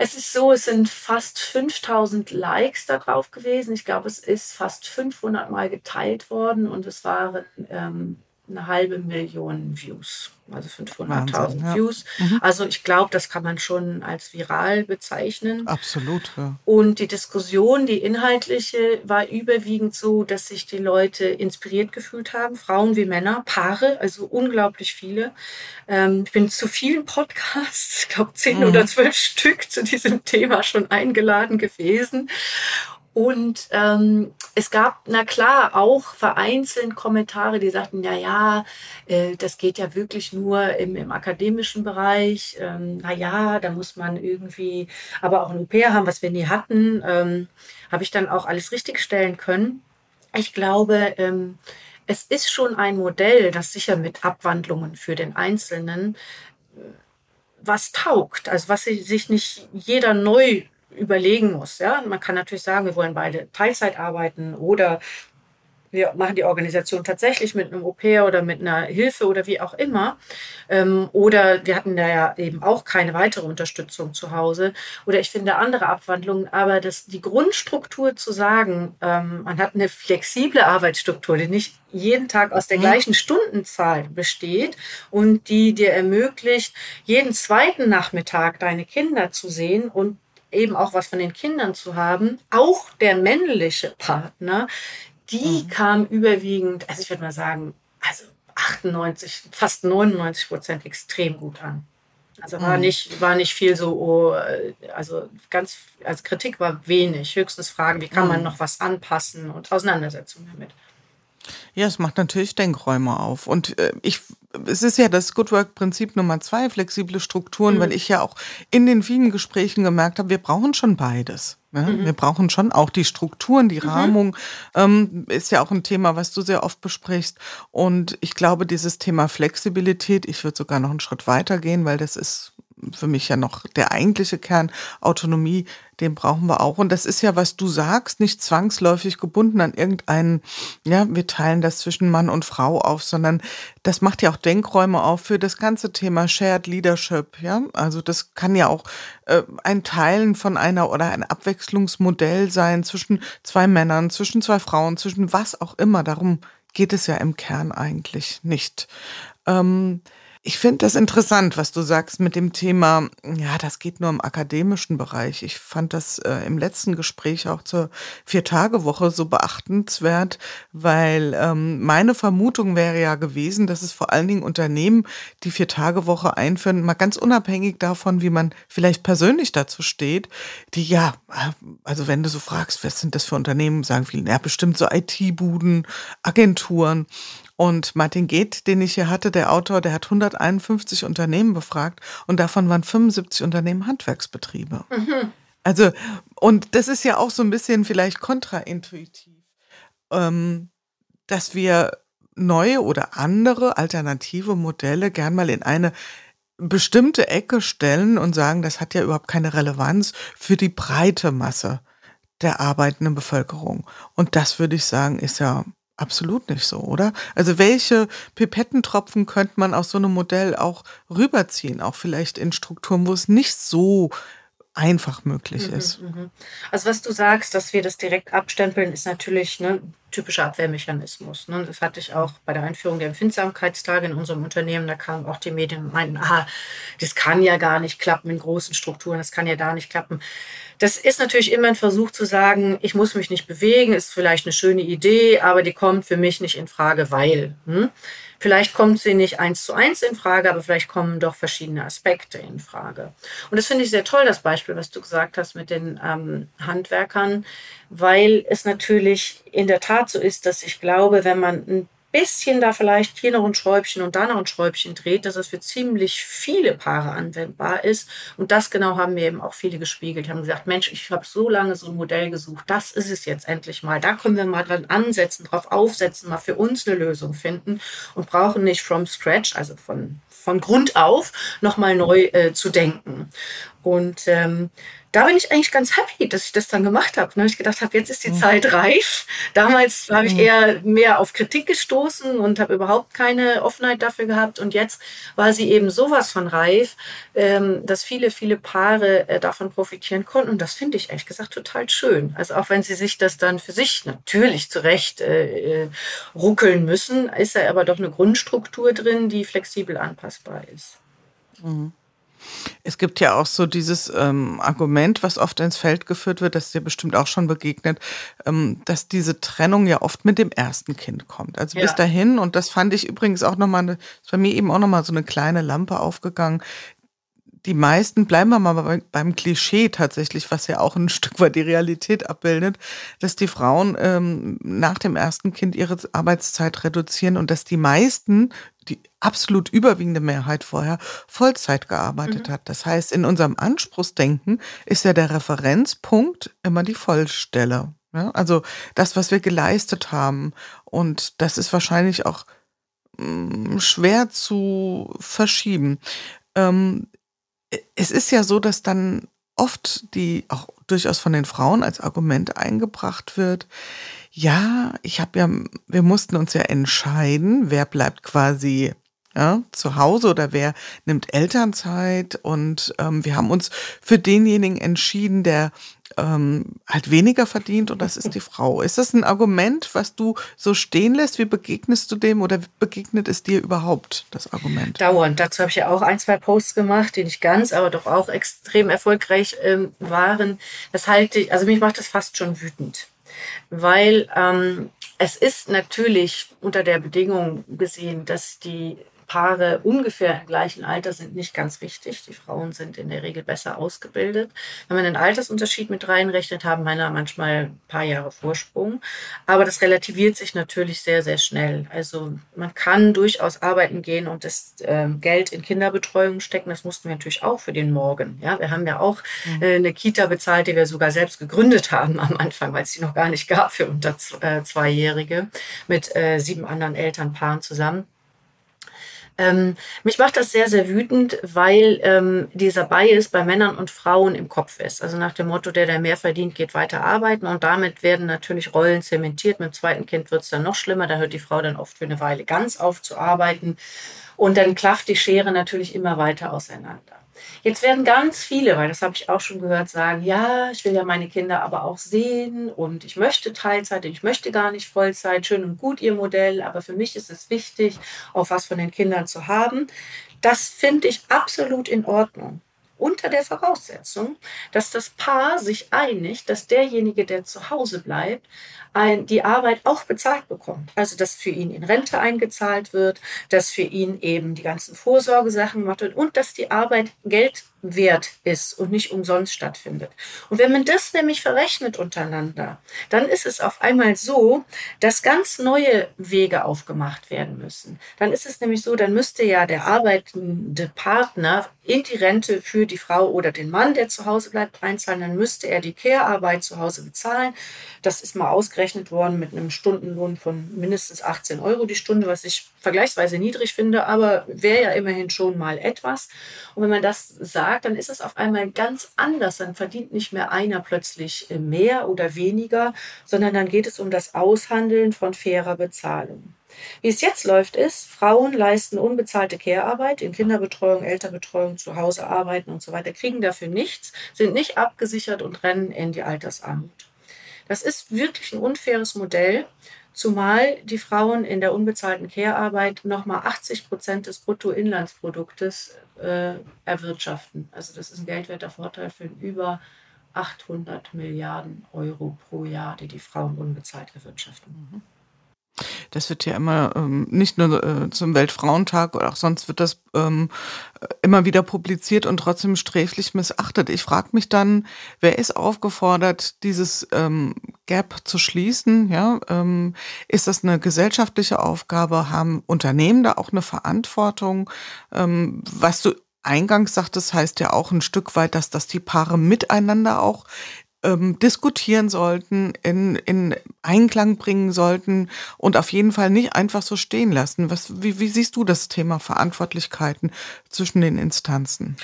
Speaker 3: Es ist so, es sind fast 5000 Likes da drauf gewesen. Ich glaube, es ist fast 500 Mal geteilt worden und es waren ähm, eine halbe Million Views, also 500.000 ja. Views. Mhm. Also ich glaube, das kann man schon als viral bezeichnen.
Speaker 2: Absolut. Ja.
Speaker 3: Und die Diskussion, die inhaltliche, war überwiegend so, dass sich die Leute inspiriert gefühlt haben, Frauen wie Männer, Paare, also unglaublich viele. Ähm, ich bin zu vielen Podcasts, ich glaube zehn mhm. oder zwölf Stück zu diesem Thema schon eingeladen gewesen. Und ähm, es gab, na klar, auch vereinzelt Kommentare, die sagten, ja, ja, äh, das geht ja wirklich nur im, im akademischen Bereich. Ähm, na ja, da muss man irgendwie, aber auch ein Au-pair haben, was wir nie hatten, ähm, habe ich dann auch alles richtigstellen können. Ich glaube, ähm, es ist schon ein Modell, das sicher mit Abwandlungen für den Einzelnen äh, was taugt, also was sich nicht jeder neu überlegen muss. Ja? Man kann natürlich sagen, wir wollen beide Teilzeit arbeiten oder wir machen die Organisation tatsächlich mit einem Au-pair oder mit einer Hilfe oder wie auch immer. Ähm, oder wir hatten da ja eben auch keine weitere Unterstützung zu Hause. Oder ich finde andere Abwandlungen. Aber das, die Grundstruktur zu sagen, ähm, man hat eine flexible Arbeitsstruktur, die nicht jeden Tag aus der mhm. gleichen Stundenzahl besteht und die dir ermöglicht, jeden zweiten Nachmittag deine Kinder zu sehen und eben auch was von den Kindern zu haben, auch der männliche Partner, die mhm. kam überwiegend, also ich würde mal sagen, also 98, fast 99 Prozent extrem gut an. Also war mhm. nicht, war nicht viel so, oh, also ganz, also Kritik war wenig, höchstens Fragen, wie kann mhm. man noch was anpassen und Auseinandersetzungen damit.
Speaker 2: Ja, es macht natürlich Denkräume auf. Und äh, ich, es ist ja das Good Work-Prinzip Nummer zwei, flexible Strukturen, mhm. weil ich ja auch in den vielen Gesprächen gemerkt habe, wir brauchen schon beides. Ja, mhm. Wir brauchen schon auch die Strukturen, die mhm. Rahmung ähm, ist ja auch ein Thema, was du sehr oft besprichst. Und ich glaube, dieses Thema Flexibilität, ich würde sogar noch einen Schritt weiter gehen, weil das ist für mich ja noch der eigentliche Kern. Autonomie, den brauchen wir auch. Und das ist ja, was du sagst, nicht zwangsläufig gebunden an irgendeinen, ja, wir teilen das zwischen Mann und Frau auf, sondern das macht ja auch Denkräume auf für das ganze Thema Shared Leadership, ja. Also das kann ja auch äh, ein Teilen von einer oder ein Abwechslungsmodell sein zwischen zwei Männern, zwischen zwei Frauen, zwischen was auch immer. Darum geht es ja im Kern eigentlich nicht. Ähm, ich finde das interessant, was du sagst mit dem Thema, ja, das geht nur im akademischen Bereich. Ich fand das äh, im letzten Gespräch auch zur Vier-Tage-Woche so beachtenswert, weil ähm, meine Vermutung wäre ja gewesen, dass es vor allen Dingen Unternehmen, die Vier-Tage-Woche einführen, mal ganz unabhängig davon, wie man vielleicht persönlich dazu steht, die ja, also wenn du so fragst, was sind das für Unternehmen, sagen viele, ja, bestimmt so IT-Buden, Agenturen. Und Martin Geht, den ich hier hatte, der Autor, der hat 151 Unternehmen befragt und davon waren 75 Unternehmen Handwerksbetriebe. Mhm. Also, und das ist ja auch so ein bisschen vielleicht kontraintuitiv, ähm, dass wir neue oder andere alternative Modelle gern mal in eine bestimmte Ecke stellen und sagen, das hat ja überhaupt keine Relevanz für die breite Masse der arbeitenden Bevölkerung. Und das würde ich sagen, ist ja Absolut nicht so, oder? Also welche Pipettentropfen könnte man aus so einem Modell auch rüberziehen, auch vielleicht in Strukturen, wo es nicht so einfach möglich mhm, ist. Mhm.
Speaker 3: Also was du sagst, dass wir das direkt abstempeln, ist natürlich ne, typischer Abwehrmechanismus. Ne? Das hatte ich auch bei der Einführung der Empfindsamkeitstage in unserem Unternehmen. Da kamen auch die Medien und meinten, ah, das kann ja gar nicht klappen in großen Strukturen, das kann ja da nicht klappen. Das ist natürlich immer ein Versuch zu sagen, ich muss mich nicht bewegen, ist vielleicht eine schöne Idee, aber die kommt für mich nicht in Frage, weil. Hm? Vielleicht kommt sie nicht eins zu eins in Frage, aber vielleicht kommen doch verschiedene Aspekte in Frage. Und das finde ich sehr toll, das Beispiel, was du gesagt hast mit den ähm, Handwerkern, weil es natürlich in der Tat so ist, dass ich glaube, wenn man ein bisschen da vielleicht hier noch ein Schräubchen und da noch ein Schräubchen dreht, dass es für ziemlich viele Paare anwendbar ist. Und das genau haben mir eben auch viele gespiegelt. Die haben gesagt, Mensch, ich habe so lange so ein Modell gesucht, das ist es jetzt endlich mal. Da können wir mal dran ansetzen, drauf aufsetzen, mal für uns eine Lösung finden und brauchen nicht from scratch, also von, von Grund auf, nochmal neu äh, zu denken. Und ähm, da bin ich eigentlich ganz happy, dass ich das dann gemacht habe. Ne? Ich gedacht habe, jetzt ist die mhm. Zeit reif. Damals habe ich mhm. eher mehr auf Kritik gestoßen und habe überhaupt keine Offenheit dafür gehabt. Und jetzt war sie eben sowas von reif, ähm, dass viele, viele Paare äh, davon profitieren konnten. Und das finde ich ehrlich gesagt total schön. Also auch wenn sie sich das dann für sich natürlich zurecht äh, äh ruckeln müssen, ist da aber doch eine Grundstruktur drin, die flexibel anpassbar ist.
Speaker 2: Mhm. Es gibt ja auch so dieses ähm, Argument, was oft ins Feld geführt wird, das dir bestimmt auch schon begegnet, ähm, dass diese Trennung ja oft mit dem ersten Kind kommt. Also ja. bis dahin, und das fand ich übrigens auch nochmal, ist bei mir eben auch nochmal so eine kleine Lampe aufgegangen. Die meisten, bleiben wir mal beim Klischee tatsächlich, was ja auch ein Stück weit die Realität abbildet, dass die Frauen ähm, nach dem ersten Kind ihre Arbeitszeit reduzieren und dass die meisten die absolut überwiegende Mehrheit vorher Vollzeit gearbeitet mhm. hat. Das heißt, in unserem Anspruchsdenken ist ja der Referenzpunkt immer die Vollstelle. Ja? Also das, was wir geleistet haben. Und das ist wahrscheinlich auch mh, mm, schwer zu verschieben. Ähm, es ist ja so, dass dann oft die auch durchaus von den Frauen als Argument eingebracht wird, ja, ich habe ja, wir mussten uns ja entscheiden, wer bleibt quasi ja, zu Hause oder wer nimmt Elternzeit und ähm, wir haben uns für denjenigen entschieden, der ähm, halt weniger verdient und das ist die Frau. Ist das ein Argument, was du so stehen lässt? Wie begegnest du dem oder begegnet es dir überhaupt, das Argument?
Speaker 3: Dauernd. Dazu habe ich ja auch ein, zwei Posts gemacht, die nicht ganz, aber doch auch extrem erfolgreich ähm, waren. Das halte ich, also mich macht das fast schon wütend weil ähm, es ist natürlich unter der Bedingung gesehen, dass die Paare ungefähr im gleichen Alter sind nicht ganz wichtig. Die Frauen sind in der Regel besser ausgebildet. Wenn man den Altersunterschied mit reinrechnet, haben Männer manchmal ein paar Jahre Vorsprung. Aber das relativiert sich natürlich sehr, sehr schnell. Also man kann durchaus arbeiten gehen und das äh, Geld in Kinderbetreuung stecken. Das mussten wir natürlich auch für den Morgen. Ja, wir haben ja auch mhm. äh, eine Kita bezahlt, die wir sogar selbst gegründet haben am Anfang, weil es die noch gar nicht gab für unter äh, Zweijährige mit äh, sieben anderen Elternpaaren zusammen. Ähm, mich macht das sehr, sehr wütend, weil ähm, dieser Bias bei Männern und Frauen im Kopf ist. Also nach dem Motto, der, der mehr verdient, geht weiter arbeiten. Und damit werden natürlich Rollen zementiert. Mit dem zweiten Kind wird es dann noch schlimmer. Da hört die Frau dann oft für eine Weile ganz auf zu arbeiten. Und dann klafft die Schere natürlich immer weiter auseinander. Jetzt werden ganz viele, weil das habe ich auch schon gehört, sagen, ja, ich will ja meine Kinder aber auch sehen und ich möchte Teilzeit, ich möchte gar nicht Vollzeit, schön und gut ihr Modell, aber für mich ist es wichtig, auch was von den Kindern zu haben. Das finde ich absolut in Ordnung unter der Voraussetzung, dass das Paar sich einigt, dass derjenige, der zu Hause bleibt, ein, die Arbeit auch bezahlt bekommt. Also dass für ihn in Rente eingezahlt wird, dass für ihn eben die ganzen Vorsorgesachen gemacht wird und dass die Arbeit Geld wert ist und nicht umsonst stattfindet. Und wenn man das nämlich verrechnet untereinander, dann ist es auf einmal so, dass ganz neue Wege aufgemacht werden müssen. Dann ist es nämlich so, dann müsste ja der arbeitende Partner in die Rente für die Frau oder den Mann, der zu Hause bleibt, einzahlen. Dann müsste er die Care-Arbeit zu Hause bezahlen. Das ist mal ausgerechnet worden mit einem Stundenlohn von mindestens 18 Euro die Stunde, was ich vergleichsweise niedrig finde, aber wäre ja immerhin schon mal etwas. Und wenn man das sagt, dann ist es auf einmal ganz anders. Dann verdient nicht mehr einer plötzlich mehr oder weniger, sondern dann geht es um das Aushandeln von fairer Bezahlung. Wie es jetzt läuft, ist, Frauen leisten unbezahlte Care-Arbeit in Kinderbetreuung, Elternbetreuung, zu Hause arbeiten und so weiter, kriegen dafür nichts, sind nicht abgesichert und rennen in die Altersarmut. Das ist wirklich ein unfaires Modell, zumal die Frauen in der unbezahlten Care-Arbeit nochmal 80 Prozent des Bruttoinlandsproduktes äh, erwirtschaften. Also das ist ein geldwerter Vorteil für über 800 Milliarden Euro pro Jahr, die die Frauen unbezahlt erwirtschaften. Mhm.
Speaker 2: Das wird ja immer ähm, nicht nur äh, zum Weltfrauentag oder auch sonst wird das ähm, immer wieder publiziert und trotzdem sträflich missachtet. Ich frage mich dann, wer ist aufgefordert, dieses ähm, Gap zu schließen? Ja, ähm, ist das eine gesellschaftliche Aufgabe? Haben Unternehmen da auch eine Verantwortung? Ähm, was du eingangs sagtest, heißt ja auch ein Stück weit, dass das die Paare miteinander auch ähm, diskutieren sollten, in, in Einklang bringen sollten und auf jeden Fall nicht einfach so stehen lassen. Was, wie, wie siehst du das Thema Verantwortlichkeiten zwischen den Instanzen?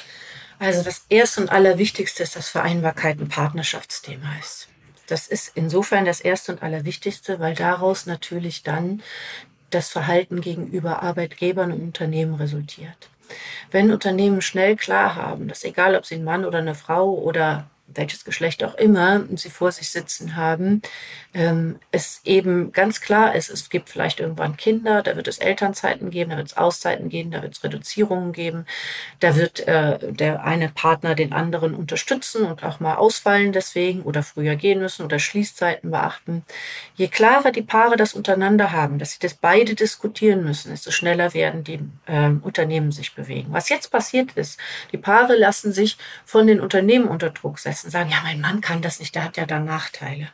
Speaker 3: Also das Erste und Allerwichtigste ist, dass Vereinbarkeit ein Partnerschaftsthema ist. Das ist insofern das Erste und Allerwichtigste, weil daraus natürlich dann das Verhalten gegenüber Arbeitgebern und Unternehmen resultiert. Wenn Unternehmen schnell klar haben, dass egal ob sie ein Mann oder eine Frau oder welches Geschlecht auch immer sie vor sich sitzen haben, ähm, es eben ganz klar ist, es gibt vielleicht irgendwann Kinder, da wird es Elternzeiten geben, da wird es Auszeiten geben, da wird es Reduzierungen geben, da wird äh, der eine Partner den anderen unterstützen und auch mal ausfallen deswegen oder früher gehen müssen oder Schließzeiten beachten. Je klarer die Paare das untereinander haben, dass sie das beide diskutieren müssen, desto schneller werden die äh, Unternehmen sich bewegen. Was jetzt passiert ist, die Paare lassen sich von den Unternehmen unter Druck setzen, sagen, ja, mein Mann kann das nicht, der hat ja da Nachteile.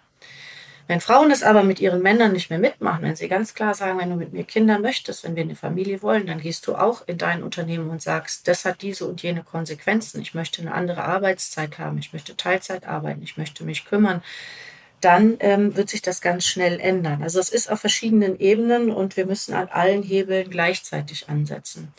Speaker 3: Wenn Frauen das aber mit ihren Männern nicht mehr mitmachen, wenn sie ganz klar sagen, wenn du mit mir Kinder möchtest, wenn wir eine Familie wollen, dann gehst du auch in dein Unternehmen und sagst, das hat diese und jene Konsequenzen. Ich möchte eine andere Arbeitszeit haben, ich möchte Teilzeit arbeiten, ich möchte mich kümmern. Dann ähm, wird sich das ganz schnell ändern. Also es ist auf verschiedenen Ebenen und wir müssen an allen Hebeln gleichzeitig ansetzen.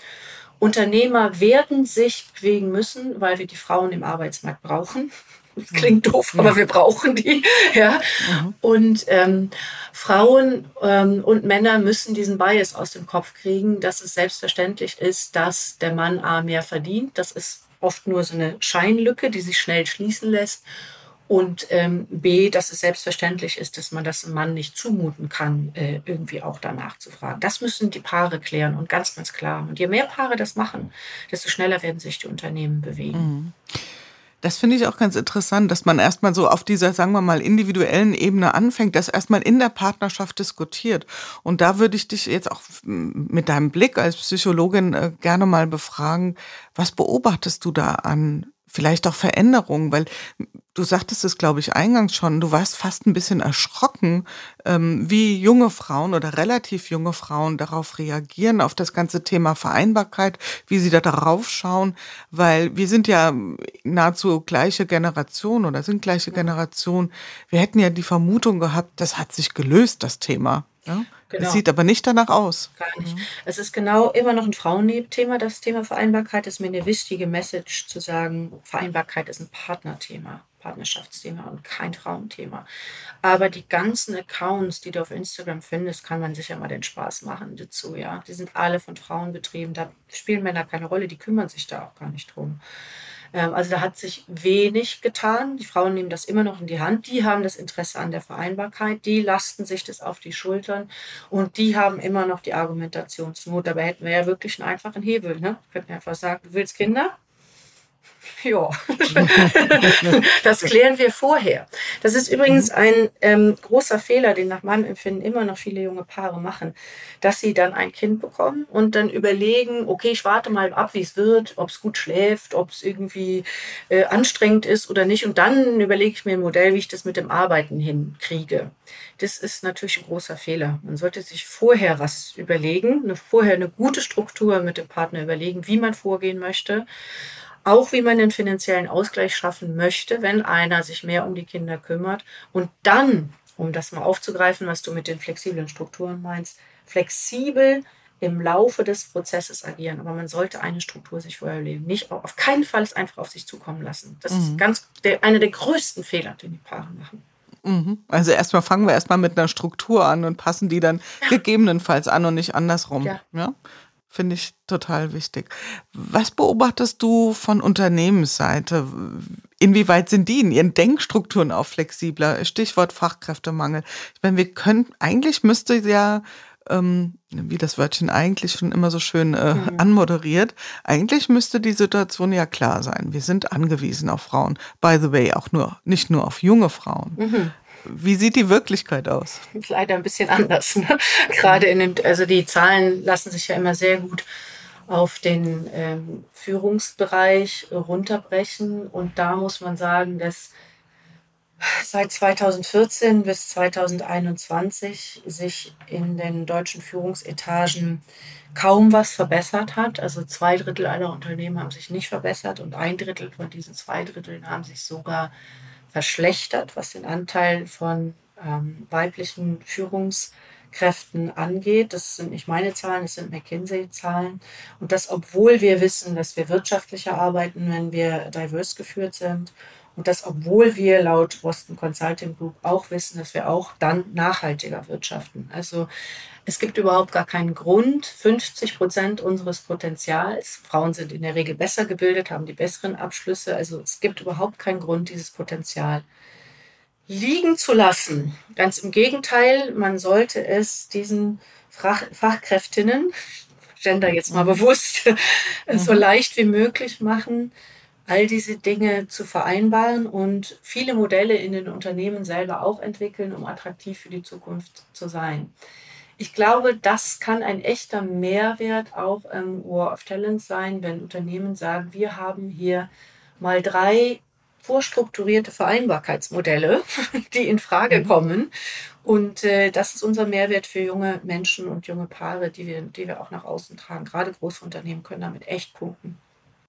Speaker 3: Unternehmer werden sich bewegen müssen, weil wir die Frauen im Arbeitsmarkt brauchen. Das klingt doof, aber wir brauchen die. Ja. Mhm. Und ähm, Frauen ähm, und Männer müssen diesen Bias aus dem Kopf kriegen, dass es selbstverständlich ist, dass der Mann A mehr verdient. Das ist oft nur so eine Scheinlücke, die sich schnell schließen lässt. Und ähm, B, dass es selbstverständlich ist, dass man das einem Mann nicht zumuten kann, äh, irgendwie auch danach zu fragen. Das müssen die Paare klären und ganz, ganz klar. Und je mehr Paare das machen, desto schneller werden sich die Unternehmen bewegen. Mhm.
Speaker 2: Das finde ich auch ganz interessant, dass man erstmal so auf dieser, sagen wir mal, individuellen Ebene anfängt, das erstmal in der Partnerschaft diskutiert. Und da würde ich dich jetzt auch mit deinem Blick als Psychologin äh, gerne mal befragen, was beobachtest du da an vielleicht auch Veränderungen, weil du sagtest es, glaube ich, eingangs schon, du warst fast ein bisschen erschrocken, ähm, wie junge Frauen oder relativ junge Frauen darauf reagieren, auf das ganze Thema Vereinbarkeit, wie sie da darauf schauen, weil wir sind ja nahezu gleiche Generation oder sind gleiche Generation. Wir hätten ja die Vermutung gehabt, das hat sich gelöst, das Thema. Ja? Genau. Das sieht aber nicht danach aus.
Speaker 3: Gar nicht. Mhm. Es ist genau immer noch ein Frauenthema, das Thema Vereinbarkeit. Ist mir eine wichtige Message zu sagen, Vereinbarkeit ist ein Partnerthema. Partnerschaftsthema und kein Frauenthema. Aber die ganzen Accounts, die du auf Instagram findest, kann man sicher mal den Spaß machen dazu, ja. Die sind alle von Frauen betrieben, da spielen Männer keine Rolle, die kümmern sich da auch gar nicht drum. Ähm, also da hat sich wenig getan. Die Frauen nehmen das immer noch in die Hand. Die haben das Interesse an der Vereinbarkeit. Die lasten sich das auf die Schultern und die haben immer noch die Argumentationsnot. Dabei hätten wir ja wirklich einen einfachen Hebel. Ne? Wir könnten einfach sagen, du willst Kinder? Ja, das klären wir vorher. Das ist übrigens mhm. ein ähm, großer Fehler, den nach meinem Empfinden immer noch viele junge Paare machen, dass sie dann ein Kind bekommen und dann überlegen, okay, ich warte mal ab, wie es wird, ob es gut schläft, ob es irgendwie äh, anstrengend ist oder nicht. Und dann überlege ich mir ein Modell, wie ich das mit dem Arbeiten hinkriege. Das ist natürlich ein großer Fehler. Man sollte sich vorher was überlegen, eine, vorher eine gute Struktur mit dem Partner überlegen, wie man vorgehen möchte auch wie man den finanziellen Ausgleich schaffen möchte, wenn einer sich mehr um die Kinder kümmert. Und dann, um das mal aufzugreifen, was du mit den flexiblen Strukturen meinst, flexibel im Laufe des Prozesses agieren. Aber man sollte eine Struktur sich vorher legen. Nicht auf keinen Fall es einfach auf sich zukommen lassen. Das mhm. ist ganz der, einer der größten Fehler, den die Paare machen.
Speaker 2: Mhm. Also erstmal fangen wir erstmal mit einer Struktur an und passen die dann ja. gegebenenfalls an und nicht andersrum. Ja. ja? Finde ich total wichtig. Was beobachtest du von Unternehmensseite? Inwieweit sind die in ihren Denkstrukturen auch flexibler? Stichwort Fachkräftemangel. Ich meine, wir können, eigentlich müsste ja, ähm, wie das Wörtchen eigentlich schon immer so schön äh, mhm. anmoderiert, eigentlich müsste die Situation ja klar sein. Wir sind angewiesen auf Frauen. By the way, auch nur, nicht nur auf junge Frauen. Mhm. Wie sieht die Wirklichkeit aus?
Speaker 3: Leider ein bisschen anders. Ne? Gerade in den, also die Zahlen lassen sich ja immer sehr gut auf den ähm, Führungsbereich runterbrechen. Und da muss man sagen, dass seit 2014 bis 2021 sich in den deutschen Führungsetagen kaum was verbessert hat. Also zwei Drittel aller Unternehmen haben sich nicht verbessert und ein Drittel von diesen zwei Dritteln haben sich sogar verschlechtert, was den Anteil von ähm, weiblichen Führungskräften angeht. Das sind nicht meine Zahlen, das sind McKinsey-Zahlen. Und das, obwohl wir wissen, dass wir wirtschaftlicher arbeiten, wenn wir divers geführt sind. Und das, obwohl wir laut Boston Consulting Group auch wissen, dass wir auch dann nachhaltiger wirtschaften. Also es gibt überhaupt gar keinen Grund. 50 Prozent unseres Potenzials, Frauen sind in der Regel besser gebildet, haben die besseren Abschlüsse. Also es gibt überhaupt keinen Grund, dieses Potenzial liegen zu lassen. Ganz im Gegenteil, man sollte es diesen Fach Fachkräftinnen, Gender jetzt mal mhm. bewusst, so mhm. leicht wie möglich machen, all diese Dinge zu vereinbaren und viele Modelle in den Unternehmen selber auch entwickeln, um attraktiv für die Zukunft zu sein ich glaube, das kann ein echter Mehrwert auch im War of Talent sein, wenn Unternehmen sagen, wir haben hier mal drei vorstrukturierte Vereinbarkeitsmodelle, die in Frage mhm. kommen. Und äh, das ist unser Mehrwert für junge Menschen und junge Paare, die wir, die wir auch nach außen tragen. Gerade große Unternehmen können damit echt punkten.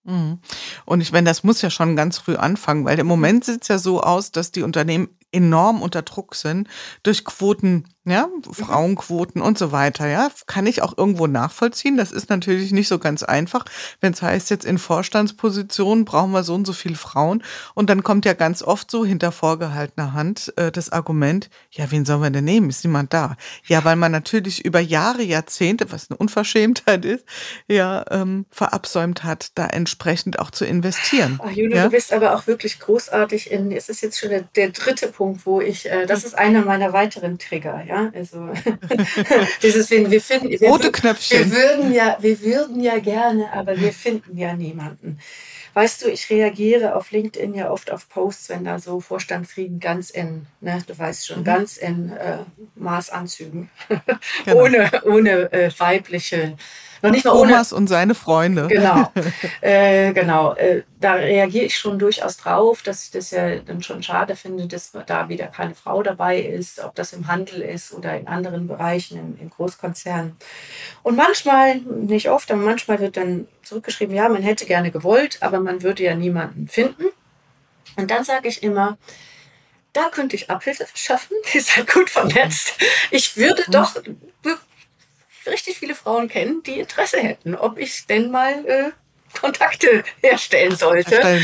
Speaker 2: Mhm. Und ich meine, das muss ja schon ganz früh anfangen, weil im Moment sieht es ja so aus, dass die Unternehmen enorm unter Druck sind durch Quoten ja, Frauenquoten und so weiter, ja, kann ich auch irgendwo nachvollziehen. Das ist natürlich nicht so ganz einfach, wenn es heißt, jetzt in Vorstandspositionen brauchen wir so und so viele Frauen. Und dann kommt ja ganz oft so hinter vorgehaltener Hand äh, das Argument, ja, wen sollen wir denn nehmen? Ist niemand da? Ja, weil man natürlich über Jahre, Jahrzehnte, was eine Unverschämtheit ist, ja, ähm, verabsäumt hat, da entsprechend auch zu investieren.
Speaker 3: Ach, Julia, ja? du bist aber auch wirklich großartig in, es ist jetzt schon der, der dritte Punkt, wo ich, äh, das ist einer meiner weiteren Trigger, ja ja. Also dieses, wir finden, wir,
Speaker 2: Rote Knöpfchen.
Speaker 3: Wir würden ja, wir würden ja gerne, aber wir finden ja niemanden. Weißt du, ich reagiere auf LinkedIn ja oft auf Posts, wenn da so Vorstandsrieden ganz in, ne, du weißt schon, mhm. ganz in äh, Maßanzügen, genau. ohne, ohne äh, weibliche
Speaker 2: noch nicht mal Thomas und seine Freunde.
Speaker 3: Genau, äh, genau. Äh, da reagiere ich schon durchaus drauf, dass ich das ja dann schon schade finde, dass da wieder keine Frau dabei ist, ob das im Handel ist oder in anderen Bereichen, in, in Großkonzernen. Und manchmal, nicht oft, aber manchmal wird dann zurückgeschrieben, ja, man hätte gerne gewollt, aber man würde ja niemanden finden. Und dann sage ich immer, da könnte ich Abhilfe schaffen. Ihr seid gut vernetzt. Ich würde mhm. doch richtig viele Frauen kennen, die Interesse hätten, ob ich denn mal äh, Kontakte herstellen sollte.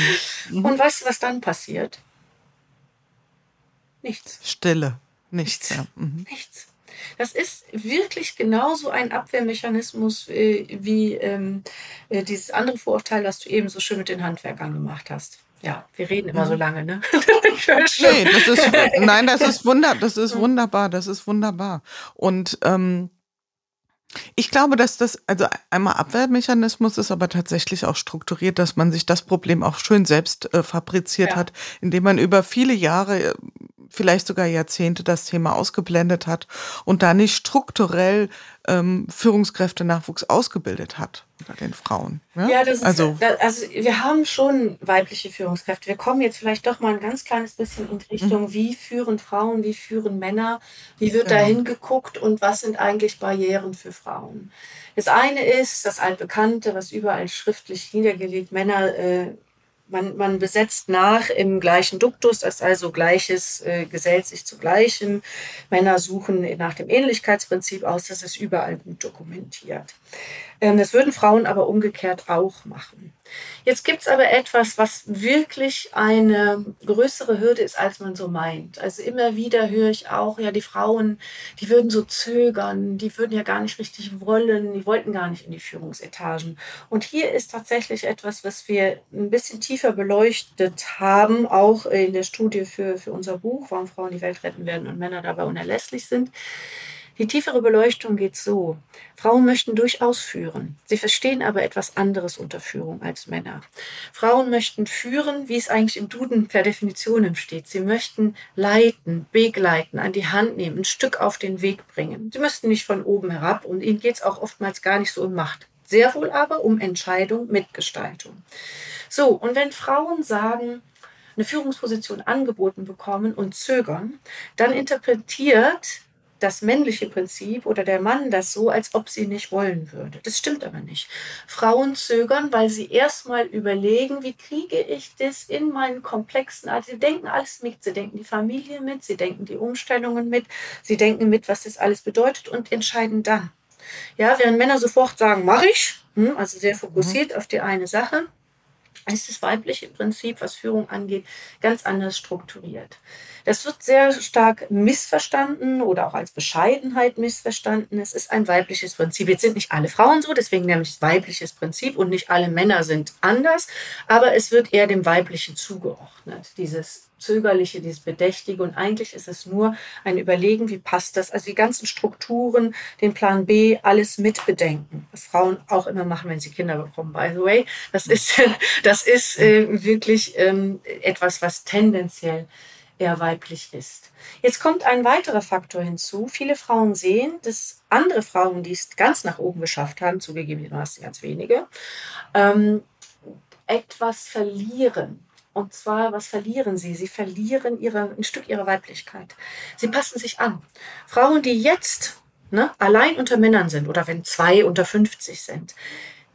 Speaker 3: Mhm. Und weißt du, was dann passiert? Nichts.
Speaker 2: Stille. Nichts. Nichts.
Speaker 3: Ja. Mhm. Nichts. Das ist wirklich genauso ein Abwehrmechanismus äh, wie ähm, äh, dieses andere Vorurteil, das du eben so schön mit den Handwerkern gemacht hast. Ja, wir reden immer so mhm. lange, ne?
Speaker 2: nee, das ist, nein, das ist, wunder, das ist wunderbar, das ist wunderbar. Und ähm, ich glaube, dass das, also einmal Abwehrmechanismus ist aber tatsächlich auch strukturiert, dass man sich das Problem auch schön selbst äh, fabriziert ja. hat, indem man über viele Jahre, äh, vielleicht sogar Jahrzehnte das Thema ausgeblendet hat und da nicht strukturell ähm, Führungskräfte-Nachwuchs ausgebildet hat unter den Frauen.
Speaker 3: Ja, ja das ist, also, also wir haben schon weibliche Führungskräfte. Wir kommen jetzt vielleicht doch mal ein ganz kleines bisschen in die Richtung, mhm. wie führen Frauen, wie führen Männer, wie wird genau. da hingeguckt und was sind eigentlich Barrieren für Frauen. Das eine ist das altbekannte, was überall schriftlich niedergelegt, Männer äh, man, man besetzt nach im gleichen Duktus, das also Gleiches äh, gesellt sich zu Gleichem. Männer suchen nach dem Ähnlichkeitsprinzip aus, das ist überall gut dokumentiert. Ähm, das würden Frauen aber umgekehrt auch machen. Jetzt gibt es aber etwas, was wirklich eine größere Hürde ist, als man so meint. Also immer wieder höre ich auch, ja, die Frauen, die würden so zögern, die würden ja gar nicht richtig wollen, die wollten gar nicht in die Führungsetagen. Und hier ist tatsächlich etwas, was wir ein bisschen tiefer beleuchtet haben, auch in der Studie für, für unser Buch, warum Frauen die Welt retten werden und Männer dabei unerlässlich sind. Die tiefere Beleuchtung geht so. Frauen möchten durchaus führen. Sie verstehen aber etwas anderes unter Führung als Männer. Frauen möchten führen, wie es eigentlich im Duden per Definition steht. Sie möchten leiten, begleiten, an die Hand nehmen, ein Stück auf den Weg bringen. Sie müssten nicht von oben herab und ihnen geht es auch oftmals gar nicht so um Macht. Sehr wohl aber um Entscheidung, Mitgestaltung. So, und wenn Frauen sagen, eine Führungsposition angeboten bekommen und zögern, dann interpretiert das männliche Prinzip oder der Mann das so, als ob sie nicht wollen würde. Das stimmt aber nicht. Frauen zögern, weil sie erstmal überlegen, wie kriege ich das in meinen komplexen, also sie denken alles mit, sie denken die Familie mit, sie denken die Umstellungen mit, sie denken mit, was das alles bedeutet und entscheiden dann. Ja, während Männer sofort sagen, mache ich, hm, also sehr fokussiert mhm. auf die eine Sache, ist das weibliche Prinzip, was Führung angeht, ganz anders strukturiert. Das wird sehr stark missverstanden oder auch als Bescheidenheit missverstanden. Es ist ein weibliches Prinzip. Jetzt sind nicht alle Frauen so, deswegen nämlich weibliches Prinzip und nicht alle Männer sind anders, aber es wird eher dem Weiblichen zugeordnet, dieses zögerliche, dieses Bedächtige. Und eigentlich ist es nur ein Überlegen, wie passt das? Also die ganzen Strukturen, den Plan B, alles mitbedenken. Was Frauen auch immer machen, wenn sie Kinder bekommen, by the way. Das ist, das ist äh, wirklich ähm, etwas, was tendenziell eher weiblich ist. Jetzt kommt ein weiterer Faktor hinzu. Viele Frauen sehen, dass andere Frauen, die es ganz nach oben geschafft haben, zugegebenermaßen ganz wenige, ähm, etwas verlieren. Und zwar, was verlieren sie? Sie verlieren ihre, ein Stück ihrer Weiblichkeit. Sie passen sich an. Frauen, die jetzt ne, allein unter Männern sind oder wenn zwei unter 50 sind,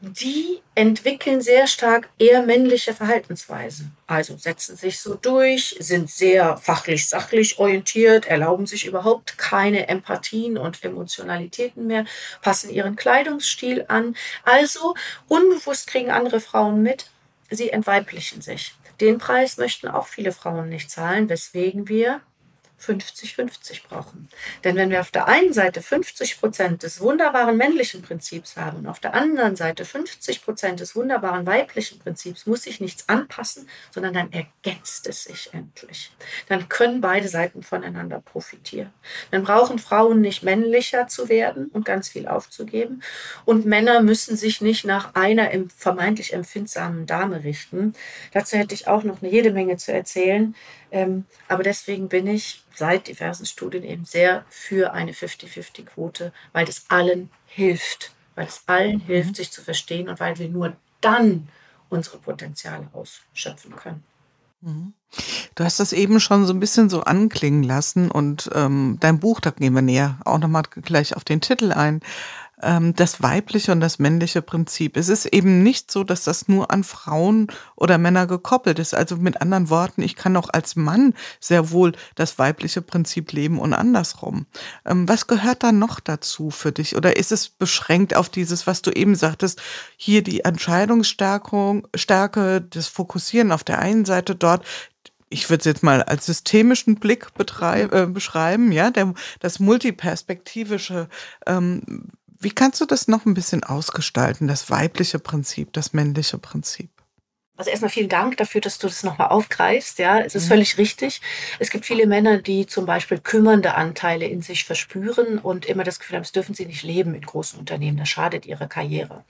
Speaker 3: die entwickeln sehr stark eher männliche Verhaltensweisen. Also setzen sich so durch, sind sehr fachlich, sachlich orientiert, erlauben sich überhaupt keine Empathien und Emotionalitäten mehr, passen ihren Kleidungsstil an. Also unbewusst kriegen andere Frauen mit, sie entweiblichen sich. Den Preis möchten auch viele Frauen nicht zahlen, weswegen wir 50-50 brauchen. Denn wenn wir auf der einen Seite 50 Prozent des wunderbaren männlichen Prinzips haben und auf der anderen Seite 50 Prozent des wunderbaren weiblichen Prinzips, muss sich nichts anpassen, sondern dann ergänzt es sich endlich. Dann können beide Seiten voneinander profitieren. Dann brauchen Frauen nicht männlicher zu werden und ganz viel aufzugeben und Männer müssen sich nicht nach einer vermeintlich empfindsamen Dame richten. Dazu hätte ich auch noch eine jede Menge zu erzählen. Ähm, aber deswegen bin ich seit diversen Studien eben sehr für eine 50-50-Quote, weil das allen hilft, weil es allen mhm. hilft, sich zu verstehen und weil wir nur dann unsere Potenziale ausschöpfen können.
Speaker 2: Mhm. Du hast das eben schon so ein bisschen so anklingen lassen und ähm, dein Buch, da gehen wir näher auch nochmal gleich auf den Titel ein das weibliche und das männliche Prinzip. Es ist eben nicht so, dass das nur an Frauen oder Männer gekoppelt ist. Also mit anderen Worten, ich kann auch als Mann sehr wohl das weibliche Prinzip leben und andersrum. Ähm, was gehört da noch dazu für dich? Oder ist es beschränkt auf dieses, was du eben sagtest, hier die Entscheidungsstärkung, Stärke, das Fokussieren auf der einen Seite dort, ich würde es jetzt mal als systemischen Blick äh, beschreiben, ja, der, das multiperspektivische ähm, wie kannst du das noch ein bisschen ausgestalten, das weibliche Prinzip, das männliche Prinzip?
Speaker 3: Also erstmal vielen Dank dafür, dass du das nochmal aufgreifst. Ja, es ist mhm. völlig richtig. Es gibt viele Männer, die zum Beispiel kümmernde Anteile in sich verspüren und immer das Gefühl haben, das dürfen sie nicht leben in großen Unternehmen. Das schadet ihrer Karriere.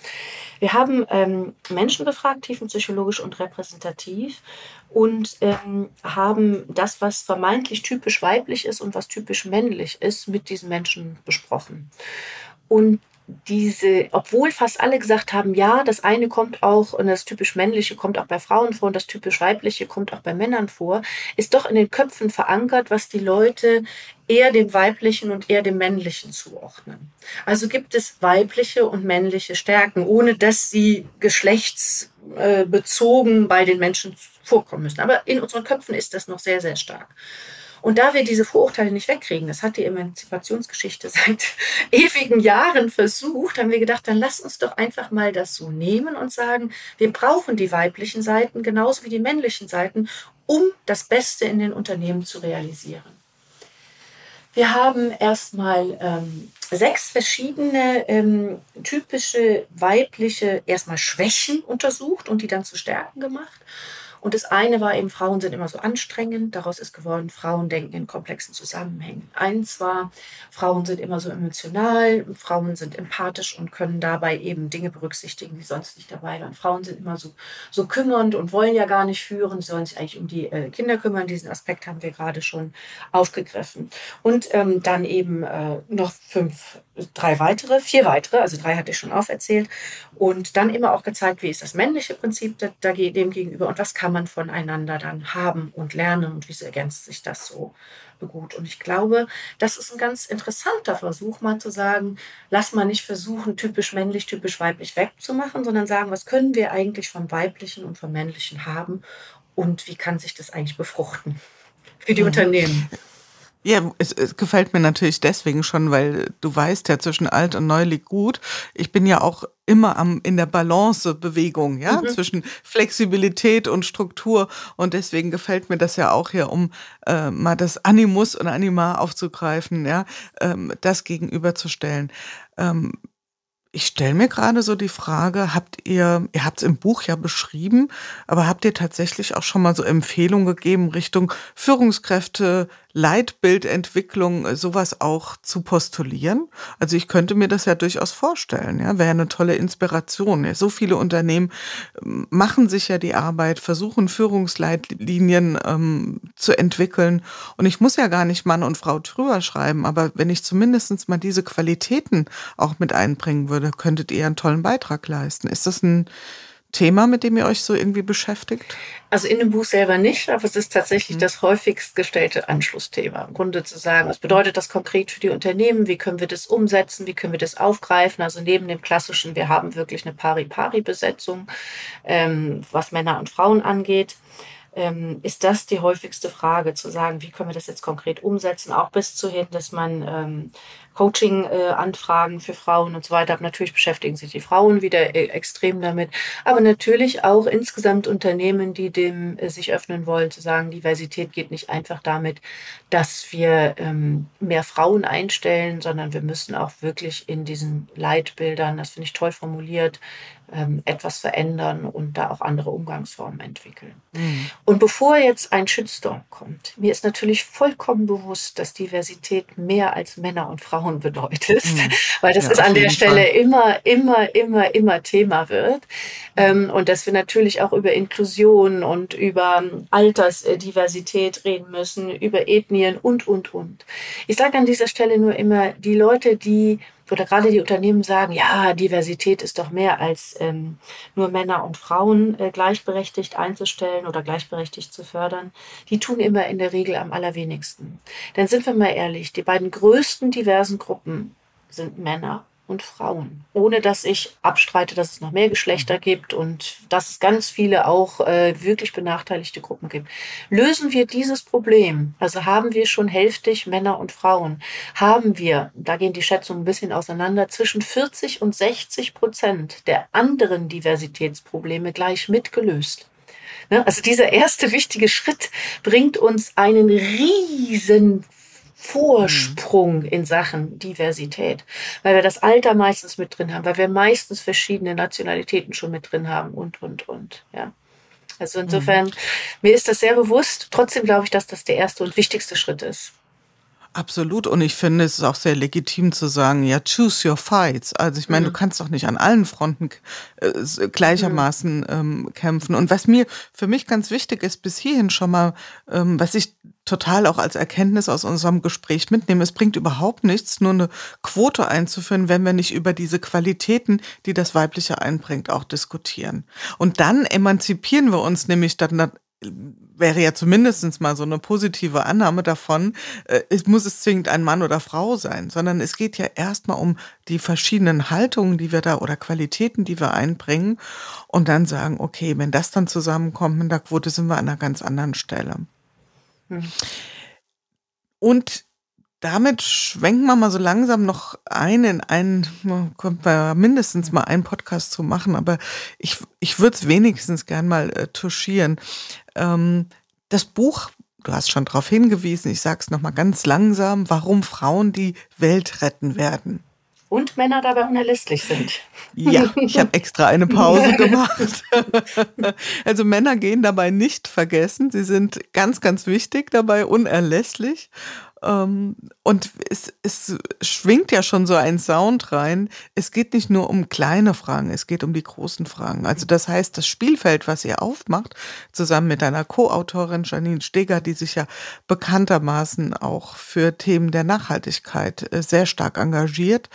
Speaker 3: Wir haben ähm, Menschen befragt, tiefenpsychologisch und repräsentativ und ähm, haben das, was vermeintlich typisch weiblich ist und was typisch männlich ist, mit diesen Menschen besprochen. Und diese, obwohl fast alle gesagt haben, ja, das eine kommt auch, und das typisch männliche kommt auch bei Frauen vor und das typisch weibliche kommt auch bei Männern vor, ist doch in den Köpfen verankert, was die Leute eher dem weiblichen und eher dem männlichen zuordnen. Also gibt es weibliche und männliche Stärken, ohne dass sie geschlechtsbezogen bei den Menschen vorkommen müssen. Aber in unseren Köpfen ist das noch sehr, sehr stark. Und da wir diese Vorurteile nicht wegkriegen, das hat die Emanzipationsgeschichte seit ewigen Jahren versucht, haben wir gedacht, dann lass uns doch einfach mal das so nehmen und sagen, wir brauchen die weiblichen Seiten genauso wie die männlichen Seiten, um das Beste in den Unternehmen zu realisieren. Wir haben erstmal ähm, sechs verschiedene ähm, typische weibliche erstmal Schwächen untersucht und die dann zu Stärken gemacht Und das eine war eben, Frauen sind immer so anstrengend. Daraus ist geworden, Frauen denken in komplexen Zusammenhängen. Eins war, Frauen sind immer so emotional, Frauen sind empathisch und können dabei eben Dinge berücksichtigen, die sonst nicht dabei waren. Frauen sind immer so, so kümmernd und wollen ja gar nicht führen, sie sollen sich eigentlich um die äh, Kinder kümmern. Diesen Aspekt haben wir gerade schon aufgegriffen. Und ähm, dann eben äh, noch fünf, drei weitere, vier weitere, also drei hatte ich schon auferzählt. Und dann immer auch gezeigt, wie ist das männliche Prinzip da, da, dem gegenüber und was kann man voneinander dann haben und lernen und wie ergänzt sich das so gut. Und ich glaube, das ist ein ganz interessanter Versuch, mal zu sagen, lass mal nicht versuchen, typisch männlich, typisch weiblich wegzumachen, sondern sagen, was können wir eigentlich vom weiblichen und vom männlichen haben und wie kann sich das eigentlich befruchten für die mhm. Unternehmen.
Speaker 2: Ja, es, es gefällt mir natürlich deswegen schon, weil du weißt ja, zwischen alt und neu liegt gut. Ich bin ja auch immer am, in der Balance-Bewegung, ja, mhm. zwischen Flexibilität und Struktur. Und deswegen gefällt mir das ja auch hier, um äh, mal das Animus und Anima aufzugreifen, ja, ähm, das gegenüberzustellen. Ähm, ich stelle mir gerade so die Frage, habt ihr, ihr habt es im Buch ja beschrieben, aber habt ihr tatsächlich auch schon mal so Empfehlungen gegeben Richtung Führungskräfte, Leitbildentwicklung, sowas auch zu postulieren? Also ich könnte mir das ja durchaus vorstellen, ja, wäre eine tolle Inspiration. So viele Unternehmen ähm, machen sich ja die Arbeit, versuchen Führungsleitlinien ähm, zu entwickeln. Und ich muss ja gar nicht Mann und Frau drüber schreiben, aber wenn ich zumindest mal diese Qualitäten auch mit einbringen würde, könntet ihr einen tollen Beitrag leisten. Ist das ein Thema, mit dem ihr euch so irgendwie beschäftigt?
Speaker 3: Also in dem Buch selber nicht, aber es ist tatsächlich mhm. das häufigst gestellte Anschlussthema. Im Grunde zu sagen, was bedeutet das konkret für die Unternehmen? Wie können wir das umsetzen? Wie können wir das aufgreifen? Also neben dem klassischen, wir haben wirklich eine Pari-Pari-Besetzung, ähm, was Männer und Frauen angeht. Ähm, ist das die häufigste Frage, zu sagen, wie können wir das jetzt konkret umsetzen, auch bis zu hin, dass man ähm, Coaching-Anfragen für Frauen und so weiter. Aber natürlich beschäftigen sich die Frauen wieder äh, extrem damit. Aber natürlich auch insgesamt Unternehmen, die dem äh, sich öffnen wollen, zu sagen, Diversität geht nicht einfach damit, dass wir ähm, mehr Frauen einstellen, sondern wir müssen auch wirklich in diesen Leitbildern, das finde ich toll formuliert, etwas verändern und da auch andere Umgangsformen entwickeln. Mhm. Und bevor jetzt ein Shitstorm kommt, mir ist natürlich vollkommen bewusst, dass Diversität mehr als Männer und Frauen bedeutet, mhm. weil das ja, ist an der Stelle Fall. immer, immer, immer, immer Thema wird. Ähm, und dass wir natürlich auch über Inklusion und über Altersdiversität reden müssen, über Ethnien und, und, und. Ich sage an dieser Stelle nur immer, die Leute, die oder gerade die Unternehmen sagen, ja, Diversität ist doch mehr als ähm, nur Männer und Frauen äh, gleichberechtigt einzustellen oder gleichberechtigt zu fördern, die tun immer in der Regel am allerwenigsten. Denn sind wir mal ehrlich, die beiden größten diversen Gruppen sind Männer und Frauen. Ohne dass ich abstreite, dass es noch mehr Geschlechter gibt und dass es ganz viele auch äh, wirklich benachteiligte Gruppen gibt. Lösen wir dieses Problem, also haben wir schon hälftig Männer und Frauen, haben wir, da gehen die Schätzungen ein bisschen auseinander, zwischen 40 und 60 Prozent der anderen Diversitätsprobleme gleich mitgelöst. Ne? Also dieser erste wichtige Schritt bringt uns einen riesen Vorsprung mhm. in Sachen Diversität, weil wir das Alter meistens mit drin haben, weil wir meistens verschiedene Nationalitäten schon mit drin haben und, und, und, ja. Also insofern, mhm. mir ist das sehr bewusst. Trotzdem glaube ich, dass das der erste und wichtigste Schritt ist.
Speaker 2: Absolut. Und ich finde, es ist auch sehr legitim zu sagen, ja, choose your fights. Also ich meine, mhm. du kannst doch nicht an allen Fronten äh, gleichermaßen mhm. ähm, kämpfen. Und was mir für mich ganz wichtig ist, bis hierhin schon mal, ähm, was ich total auch als Erkenntnis aus unserem Gespräch mitnehme, es bringt überhaupt nichts, nur eine Quote einzuführen, wenn wir nicht über diese Qualitäten, die das Weibliche einbringt, auch diskutieren. Und dann emanzipieren wir uns nämlich dann wäre ja zumindest mal so eine positive Annahme davon, äh, es muss es zwingend ein Mann oder Frau sein, sondern es geht ja erstmal um die verschiedenen Haltungen, die wir da oder Qualitäten, die wir einbringen und dann sagen, okay, wenn das dann zusammenkommt mit der Quote, sind wir an einer ganz anderen Stelle. Hm. Und damit schwenken wir mal so langsam noch ein in einen, kommt wir mindestens mal einen Podcast zu machen, aber ich, ich würde es wenigstens gern mal äh, touchieren. Ähm, das Buch, du hast schon darauf hingewiesen, ich sage es nochmal ganz langsam, warum Frauen die Welt retten werden.
Speaker 3: Und Männer dabei unerlässlich sind.
Speaker 2: Ja, ich habe extra eine Pause gemacht. Also Männer gehen dabei nicht vergessen. Sie sind ganz, ganz wichtig dabei, unerlässlich. Ähm, und es, es schwingt ja schon so ein Sound rein. Es geht nicht nur um kleine Fragen, es geht um die großen Fragen. Also das heißt, das Spielfeld, was ihr aufmacht, zusammen mit einer Co-Autorin Janine Steger, die sich ja bekanntermaßen auch für Themen der Nachhaltigkeit äh, sehr stark engagiert.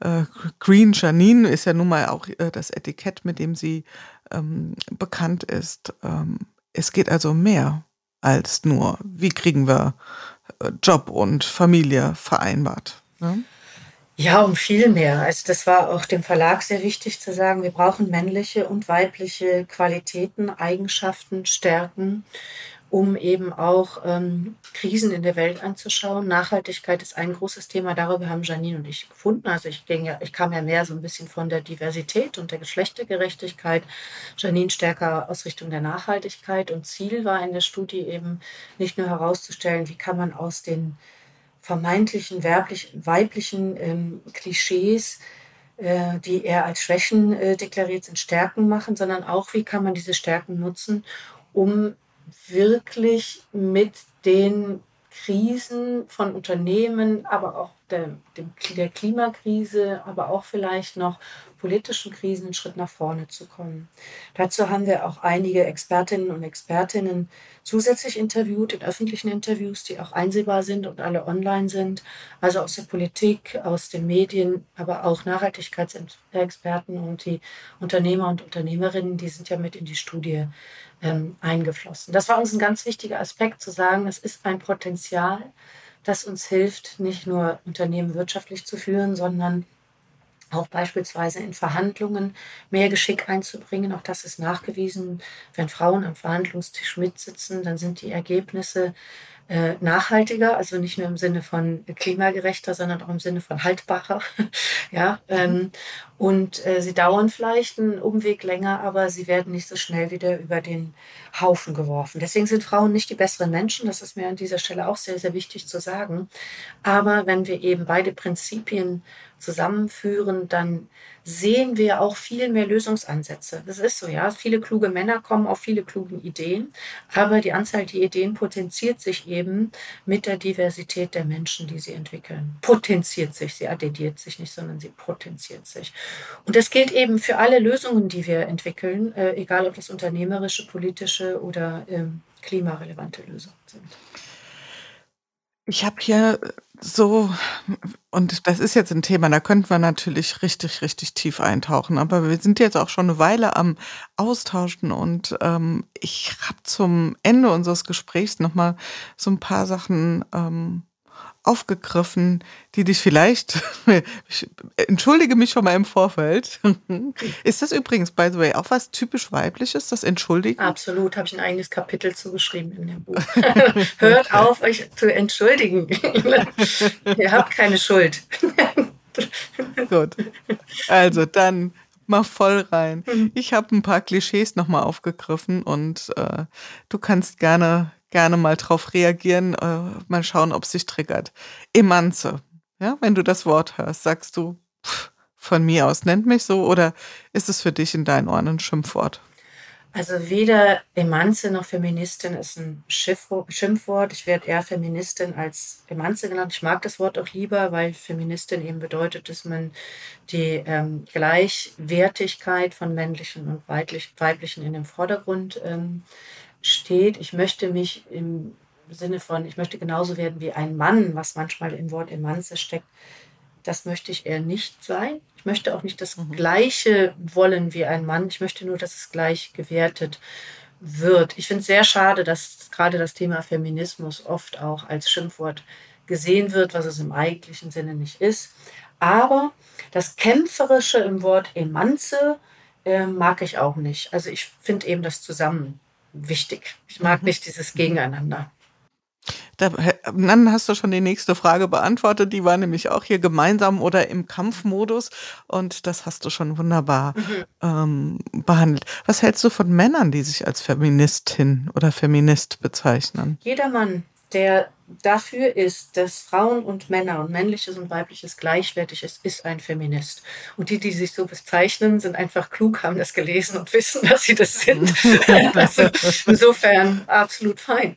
Speaker 2: Äh, Green Janine ist ja nun mal auch äh, das Etikett, mit dem sie ähm, bekannt ist. Ähm, es geht also um mehr als nur, wie kriegen wir Job und Familie vereinbart. Ne?
Speaker 3: Ja, um viel mehr. Also das war auch dem Verlag sehr wichtig zu sagen, wir brauchen männliche und weibliche Qualitäten, Eigenschaften, Stärken, um eben auch ähm, Krisen in der Welt anzuschauen. Nachhaltigkeit ist ein großes Thema, darüber haben Janine und ich gefunden. Also ich, ging ja, ich kam ja mehr so ein bisschen von der Diversität und der Geschlechtergerechtigkeit. Janine stärker aus Richtung der Nachhaltigkeit. Und Ziel war in der Studie eben nicht nur herauszustellen, wie kann man aus den vermeintlichen weiblichen ähm, Klischees äh, die er als Schwächen äh, deklariert sind, Stärken machen, sondern auch, wie kann man diese Stärken nutzen, um wirklich mit den Krisen von Unternehmen, aber auch der, der Klimakrise, aber auch vielleicht noch politischen Krisen einen Schritt nach vorne zu kommen. Dazu haben wir auch einige Expertinnen und Expertinnen zusätzlich interviewt, in öffentlichen Interviews, die auch einsehbar sind und alle online sind, also aus der Politik, aus den Medien, aber auch Nachhaltigkeitsexperten und die Unternehmer und Unternehmerinnen, die sind ja mit in die Studie ähm, eingeflossen. Das war uns ein ganz wichtiger Aspekt zu sagen, es ist ein Potenzial, das uns hilft, nicht nur Unternehmen wirtschaftlich zu führen, sondern auch beispielsweise in Verhandlungen mehr Geschick einzubringen. Auch das ist nachgewiesen. Wenn Frauen am Verhandlungstisch mitsitzen, dann sind die Ergebnisse äh, nachhaltiger, also nicht nur im Sinne von klimagerechter, sondern auch im Sinne von haltbarer. ja, ähm, und äh, sie dauern vielleicht einen Umweg länger, aber sie werden nicht so schnell wieder über den Haufen geworfen. Deswegen sind Frauen nicht die besseren Menschen. Das ist mir an dieser Stelle auch sehr, sehr wichtig zu sagen. Aber wenn wir eben beide Prinzipien zusammenführen, dann sehen wir auch viel mehr Lösungsansätze. Das ist so, ja. Viele kluge Männer kommen auf viele kluge Ideen, aber die Anzahl der Ideen potenziert sich eben mit der Diversität der Menschen, die sie entwickeln. Potenziert sich, sie addiert sich nicht, sondern sie potenziert sich. Und das gilt eben für alle Lösungen, die wir entwickeln, äh, egal ob das unternehmerische, politische oder ähm, klimarelevante Lösungen sind.
Speaker 2: Ich habe hier so, und das ist jetzt ein Thema, da könnten wir natürlich richtig, richtig tief eintauchen. Aber wir sind jetzt auch schon eine Weile am Austauschen und ähm, ich habe zum Ende unseres Gesprächs nochmal so ein paar Sachen ähm, aufgegriffen, die dich vielleicht, ich entschuldige mich schon mal im Vorfeld. Ist das übrigens, by the way, auch was typisch weibliches, das Entschuldigen?
Speaker 3: Absolut, habe ich ein eigenes Kapitel zugeschrieben in dem Buch. Hört auf, euch zu entschuldigen. Ihr habt keine Schuld.
Speaker 2: Gut. Also dann mal voll rein. Mhm. Ich habe ein paar Klischees nochmal aufgegriffen und äh, du kannst gerne gerne mal drauf reagieren, äh, mal schauen, ob es sich triggert. Emanze, ja, wenn du das Wort hörst, sagst du, pff, von mir aus nennt mich so oder ist es für dich in deinen Ohren ein Schimpfwort?
Speaker 3: Also weder Emanze noch Feministin ist ein Schimpfwort. Ich werde eher Feministin als Emanze genannt. Ich mag das Wort auch lieber, weil Feministin eben bedeutet, dass man die ähm, Gleichwertigkeit von männlichen und weiblichen in den Vordergrund ähm, steht, ich möchte mich im Sinne von, ich möchte genauso werden wie ein Mann, was manchmal im Wort Emanze steckt, das möchte ich eher nicht sein. Ich möchte auch nicht das mhm. Gleiche wollen wie ein Mann. Ich möchte nur, dass es gleich gewertet wird. Ich finde es sehr schade, dass gerade das Thema Feminismus oft auch als Schimpfwort gesehen wird, was es im eigentlichen Sinne nicht ist. Aber das Kämpferische im Wort Emanze äh, mag ich auch nicht. Also ich finde eben das zusammen wichtig. Ich mag mhm. nicht dieses Gegeneinander.
Speaker 2: Da, dann hast du schon die nächste Frage beantwortet. Die war nämlich auch hier gemeinsam oder im Kampfmodus. Und das hast du schon wunderbar mhm. ähm, behandelt. Was hältst du von Männern, die sich als Feministin oder Feminist bezeichnen?
Speaker 3: Jeder Mann der dafür ist, dass Frauen und Männer und männliches und weibliches gleichwertig ist, ist ein Feminist. Und die, die sich so bezeichnen, sind einfach klug, haben das gelesen und wissen, dass sie das sind. also insofern absolut fein.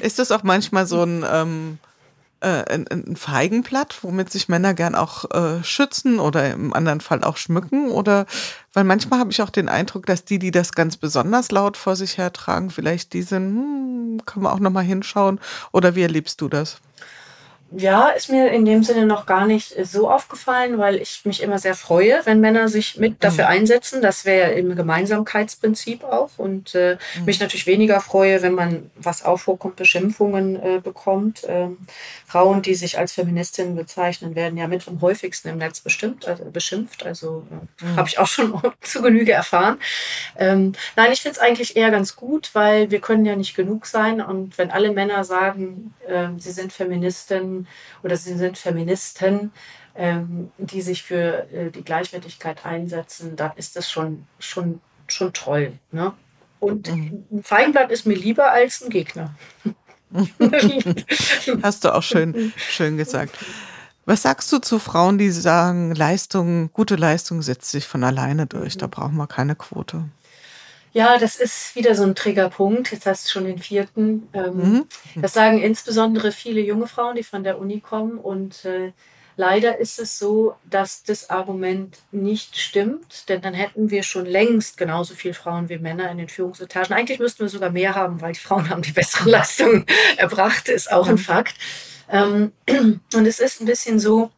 Speaker 2: Ist das auch manchmal so ein ähm, äh, ein, ein Feigenblatt, womit sich Männer gern auch äh, schützen oder im anderen Fall auch schmücken? Oder weil manchmal habe ich auch den Eindruck, dass die, die das ganz besonders laut vor sich hertragen, vielleicht die sind, hm, kann man auch nochmal hinschauen. Oder wie erlebst du das?
Speaker 3: Ja, ist mir in dem Sinne noch gar nicht so aufgefallen, weil ich mich immer sehr freue, wenn Männer sich mit dafür mhm. einsetzen. Das wäre im Gemeinsamkeitsprinzip auch. Und äh, mhm. mich natürlich weniger freue, wenn man was aufhochkommt, Beschimpfungen äh, bekommt. Ähm, Frauen, die sich als Feministinnen bezeichnen, werden ja mit am häufigsten im Netz bestimmt, also beschimpft. Also äh, mhm. habe ich auch schon zu Genüge erfahren. Ähm, nein, ich finde es eigentlich eher ganz gut, weil wir können ja nicht genug sein. Und wenn alle Männer sagen, ähm, sie sind Feministinnen, oder sie sind Feministen, ähm, die sich für äh, die Gleichwertigkeit einsetzen, dann ist das schon, schon, schon toll. Ne? Und mhm. ein Feigenblatt ist mir lieber als ein Gegner.
Speaker 2: Hast du auch schön, schön gesagt. Was sagst du zu Frauen, die sagen, Leistung, gute Leistung setzt sich von alleine durch, da brauchen wir keine Quote?
Speaker 3: Ja, das ist wieder so ein Triggerpunkt. Jetzt hast du schon den vierten. Ähm, mhm. Das sagen insbesondere viele junge Frauen, die von der Uni kommen. Und äh, leider ist es so, dass das Argument nicht stimmt, denn dann hätten wir schon längst genauso viele Frauen wie Männer in den Führungsetagen. Eigentlich müssten wir sogar mehr haben, weil die Frauen haben die bessere Leistung erbracht, ist auch ein Fakt. Ähm, und es ist ein bisschen so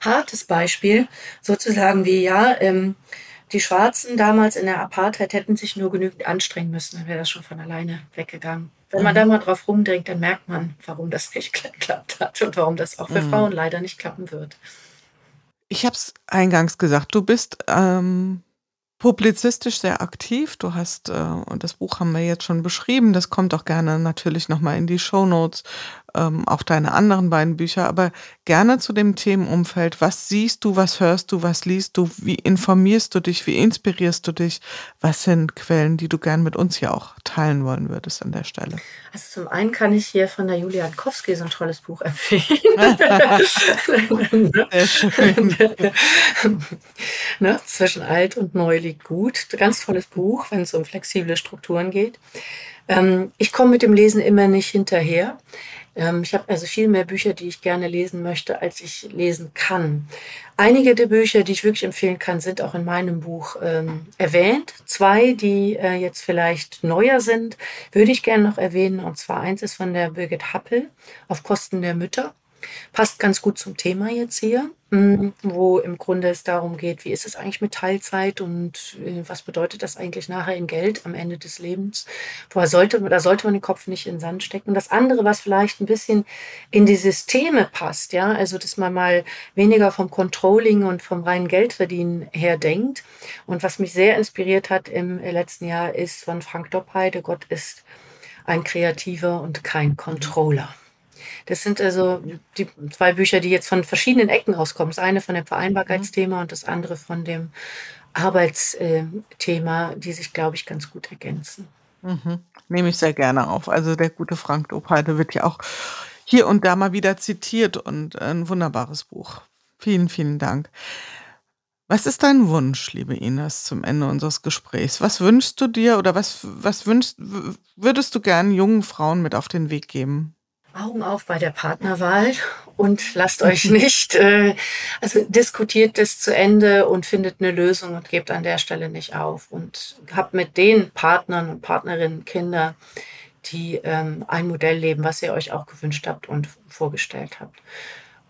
Speaker 3: hartes Beispiel, sozusagen wie ja. Ähm, die Schwarzen damals in der Apartheid hätten sich nur genügend anstrengen müssen, dann wäre das schon von alleine weggegangen. Wenn man mhm. da mal drauf rumdenkt, dann merkt man, warum das nicht geklappt hat und warum das auch für mhm. Frauen leider nicht klappen wird.
Speaker 2: Ich habe es eingangs gesagt, du bist ähm, publizistisch sehr aktiv. Du hast, äh, und das Buch haben wir jetzt schon beschrieben, das kommt auch gerne natürlich nochmal in die Show Notes, ähm, auch deine anderen beiden Bücher, aber gerne zu dem Themenumfeld. Was siehst du, was hörst du, was liest du, wie informierst du dich, wie inspirierst du dich? Was sind Quellen, die du gern mit uns hier auch teilen wollen würdest an der Stelle?
Speaker 3: Also zum einen kann ich hier von der Julia Ankowski so ein tolles Buch empfehlen. Sehr schön. ne? Zwischen alt und neu liegt gut. Ganz tolles Buch, wenn es um flexible Strukturen geht. Ähm, ich komme mit dem Lesen immer nicht hinterher. Ähm, ich habe also viel mehr Bücher, die ich gerne lesen möchte, als ich lesen kann. Einige der Bücher, die ich wirklich empfehlen kann, sind auch in meinem Buch ähm, erwähnt. Zwei, die äh, jetzt vielleicht neuer sind, würde ich gerne noch erwähnen. Und zwar eins ist von der Birgit Happel auf Kosten der Mütter. Passt ganz gut zum Thema jetzt hier, mm, wo im Grunde es darum geht, wie ist es eigentlich mit Teilzeit und äh, was bedeutet das eigentlich nachher in Geld am Ende des Lebens? Woher sollte, da sollte man den Kopf nicht in den Sand stecken. Und das andere, was vielleicht ein bisschen in die Systeme passt, ja, also dass man mal weniger vom Controlling und vom reinen Geldverdienen her denkt. Und was mich sehr inspiriert hat im letzten Jahr ist von Frank Doppheide, Gott ist ein Kreativer und kein Controller. Das sind also die zwei Bücher, die jetzt von verschiedenen Ecken rauskommen. Das eine von dem Vereinbarkeitsthema und das andere von dem Arbeitsthema, die sich, glaube ich, ganz gut ergänzen.
Speaker 2: Mhm. Nehme ich sehr gerne auf. Also der gute Frank Dopeide wird ja auch hier und da mal wieder zitiert und ein wunderbares Buch. Vielen, vielen Dank. Was ist dein Wunsch, liebe Ines, zum Ende unseres Gesprächs? Was wünschst du dir oder was, was wünschst, würdest du gern jungen Frauen mit auf den Weg geben?
Speaker 3: Augen auf bei der Partnerwahl und lasst euch nicht, äh, also diskutiert das zu Ende und findet eine Lösung und gebt an der Stelle nicht auf und habt mit den Partnern und Partnerinnen Kinder, die ähm, ein Modell leben, was ihr euch auch gewünscht habt und vorgestellt habt.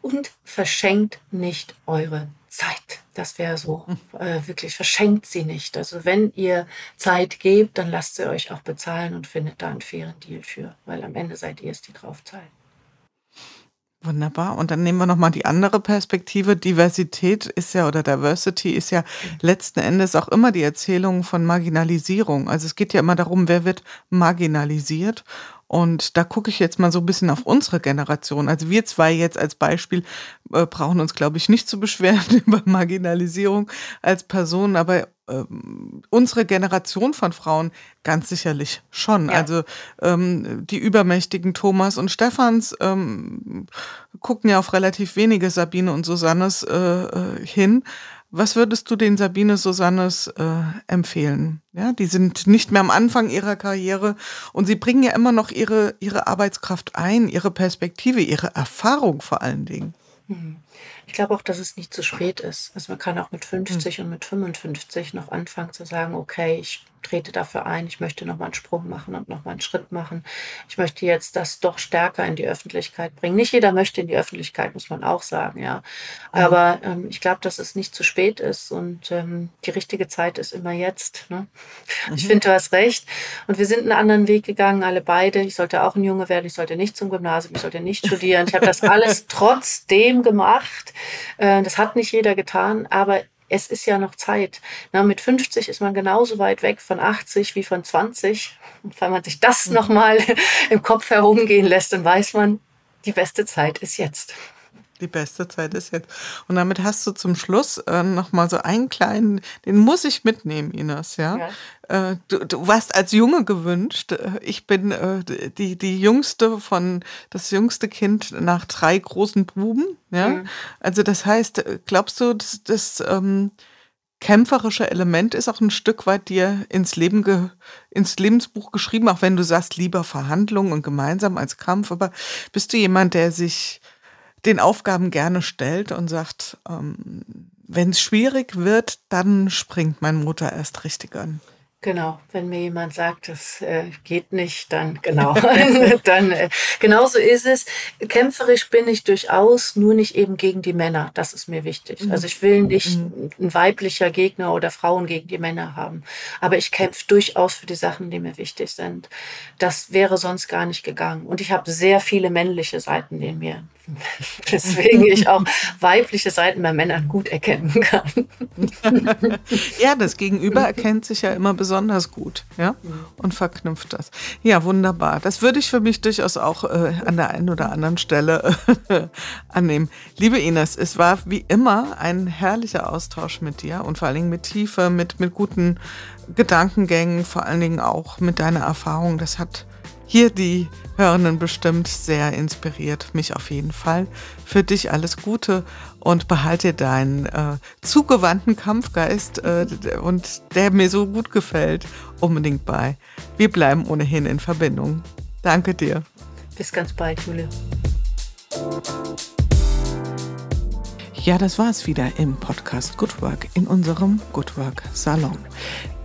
Speaker 3: Und verschenkt nicht eure Zeit. Das wäre so, äh, wirklich verschenkt sie nicht. Also wenn ihr Zeit gebt, dann lasst sie euch auch bezahlen und findet da einen fairen Deal für, weil am Ende seid ihr es, die drauf zahlen.
Speaker 2: Wunderbar. Und dann nehmen wir nochmal die andere Perspektive. Diversität ist ja oder Diversity ist ja letzten Endes auch immer die Erzählung von Marginalisierung. Also es geht ja immer darum, wer wird marginalisiert Und da gucke ich jetzt mal so ein bisschen auf unsere Generation. Also wir zwei jetzt als Beispiel äh, brauchen uns, glaube ich, nicht zu beschweren über Marginalisierung als Person, aber ähm, unsere Generation von Frauen ganz sicherlich schon. Ja. Also ähm, die übermächtigen Thomas und Stephans ähm, gucken ja auf relativ wenige Sabine und Susannes äh, äh hin. Was würdest du den Sabine Susannes äh, empfehlen? Ja, die sind nicht mehr am Anfang ihrer Karriere und sie bringen ja immer noch ihre, ihre Arbeitskraft ein, ihre Perspektive, ihre Erfahrung vor allen Dingen.
Speaker 3: Mhm. Ich glaube auch, dass es nicht zu spät ist. Also man kann auch mit 50 mhm. und mit 55 noch anfangen zu sagen, okay, ich trete dafür ein, ich möchte nochmal einen Sprung machen und nochmal einen Schritt machen. Ich möchte jetzt das doch stärker in die Öffentlichkeit bringen. Nicht jeder möchte in die Öffentlichkeit, muss man auch sagen, ja. Aber ähm, ich glaube, dass es nicht zu spät ist und ähm, die richtige Zeit ist immer jetzt. Ne? Mhm. Ich finde, du hast recht. Und wir sind einen anderen Weg gegangen, alle beide. Ich sollte auch ein Junge werden, ich sollte nicht zum Gymnasium, ich sollte nicht studieren. Ich habe das alles trotzdem gemacht. Äh, das hat nicht jeder getan, aber es ist ja noch Zeit. Na, mit 50 ist man genauso weit weg von 80 wie von 20. Und wenn man sich das mhm. nochmal im Kopf herumgehen lässt, dann weiß man, die beste Zeit ist jetzt.
Speaker 2: Die beste Zeit ist jetzt. Und damit hast du zum Schluss äh, nochmal so einen kleinen, den muss ich mitnehmen, Ines, ja. ja. Äh, du, du, warst als Junge gewünscht. Äh, ich bin äh, die, die jüngste von, das jüngste Kind nach drei großen Buben, ja. Mhm. Also das heißt, äh, glaubst du, dass das ähm, kämpferische Element ist auch ein Stück weit dir ins Leben ge, ins Lebensbuch geschrieben, auch wenn du sagst, lieber Verhandlungen und gemeinsam als Kampf, aber bist du jemand, der sich den Aufgaben gerne stellt und sagt, ähm, wenn es schwierig wird, dann springt meine Mutter erst richtig an.
Speaker 3: Genau, wenn mir jemand sagt, das äh, geht nicht, dann genau, dann äh, genauso ist es. Kämpferisch bin ich durchaus, nur nicht eben gegen die Männer. Das ist mir wichtig. Mhm. Also ich will nicht mhm. ein weiblicher Gegner oder Frauen gegen die Männer haben, aber ich kämpfe durchaus für die Sachen, die mir wichtig sind. Das wäre sonst gar nicht gegangen. Und ich habe sehr viele männliche Seiten in mir. Weswegen ich auch weibliche Seiten bei Männern gut erkennen kann.
Speaker 2: ja, das Gegenüber erkennt sich ja immer besonders gut, ja, und verknüpft das. Ja, wunderbar. Das würde ich für mich durchaus auch äh, an der einen oder anderen Stelle äh, annehmen. Liebe Ines, es war wie immer ein herrlicher Austausch mit dir und vor allen Dingen mit Tiefe, mit, mit guten Gedankengängen, vor allen Dingen auch mit deiner Erfahrung. Das hat hier die Hörenden bestimmt sehr inspiriert, mich auf jeden Fall. Für dich alles Gute und behalte deinen äh, zugewandten Kampfgeist äh, und der mir so gut gefällt, unbedingt bei. Wir bleiben ohnehin in Verbindung. Danke dir.
Speaker 3: Bis ganz bald, Jule.
Speaker 2: Ja, das war es wieder im Podcast Good Work in unserem Good Work Salon.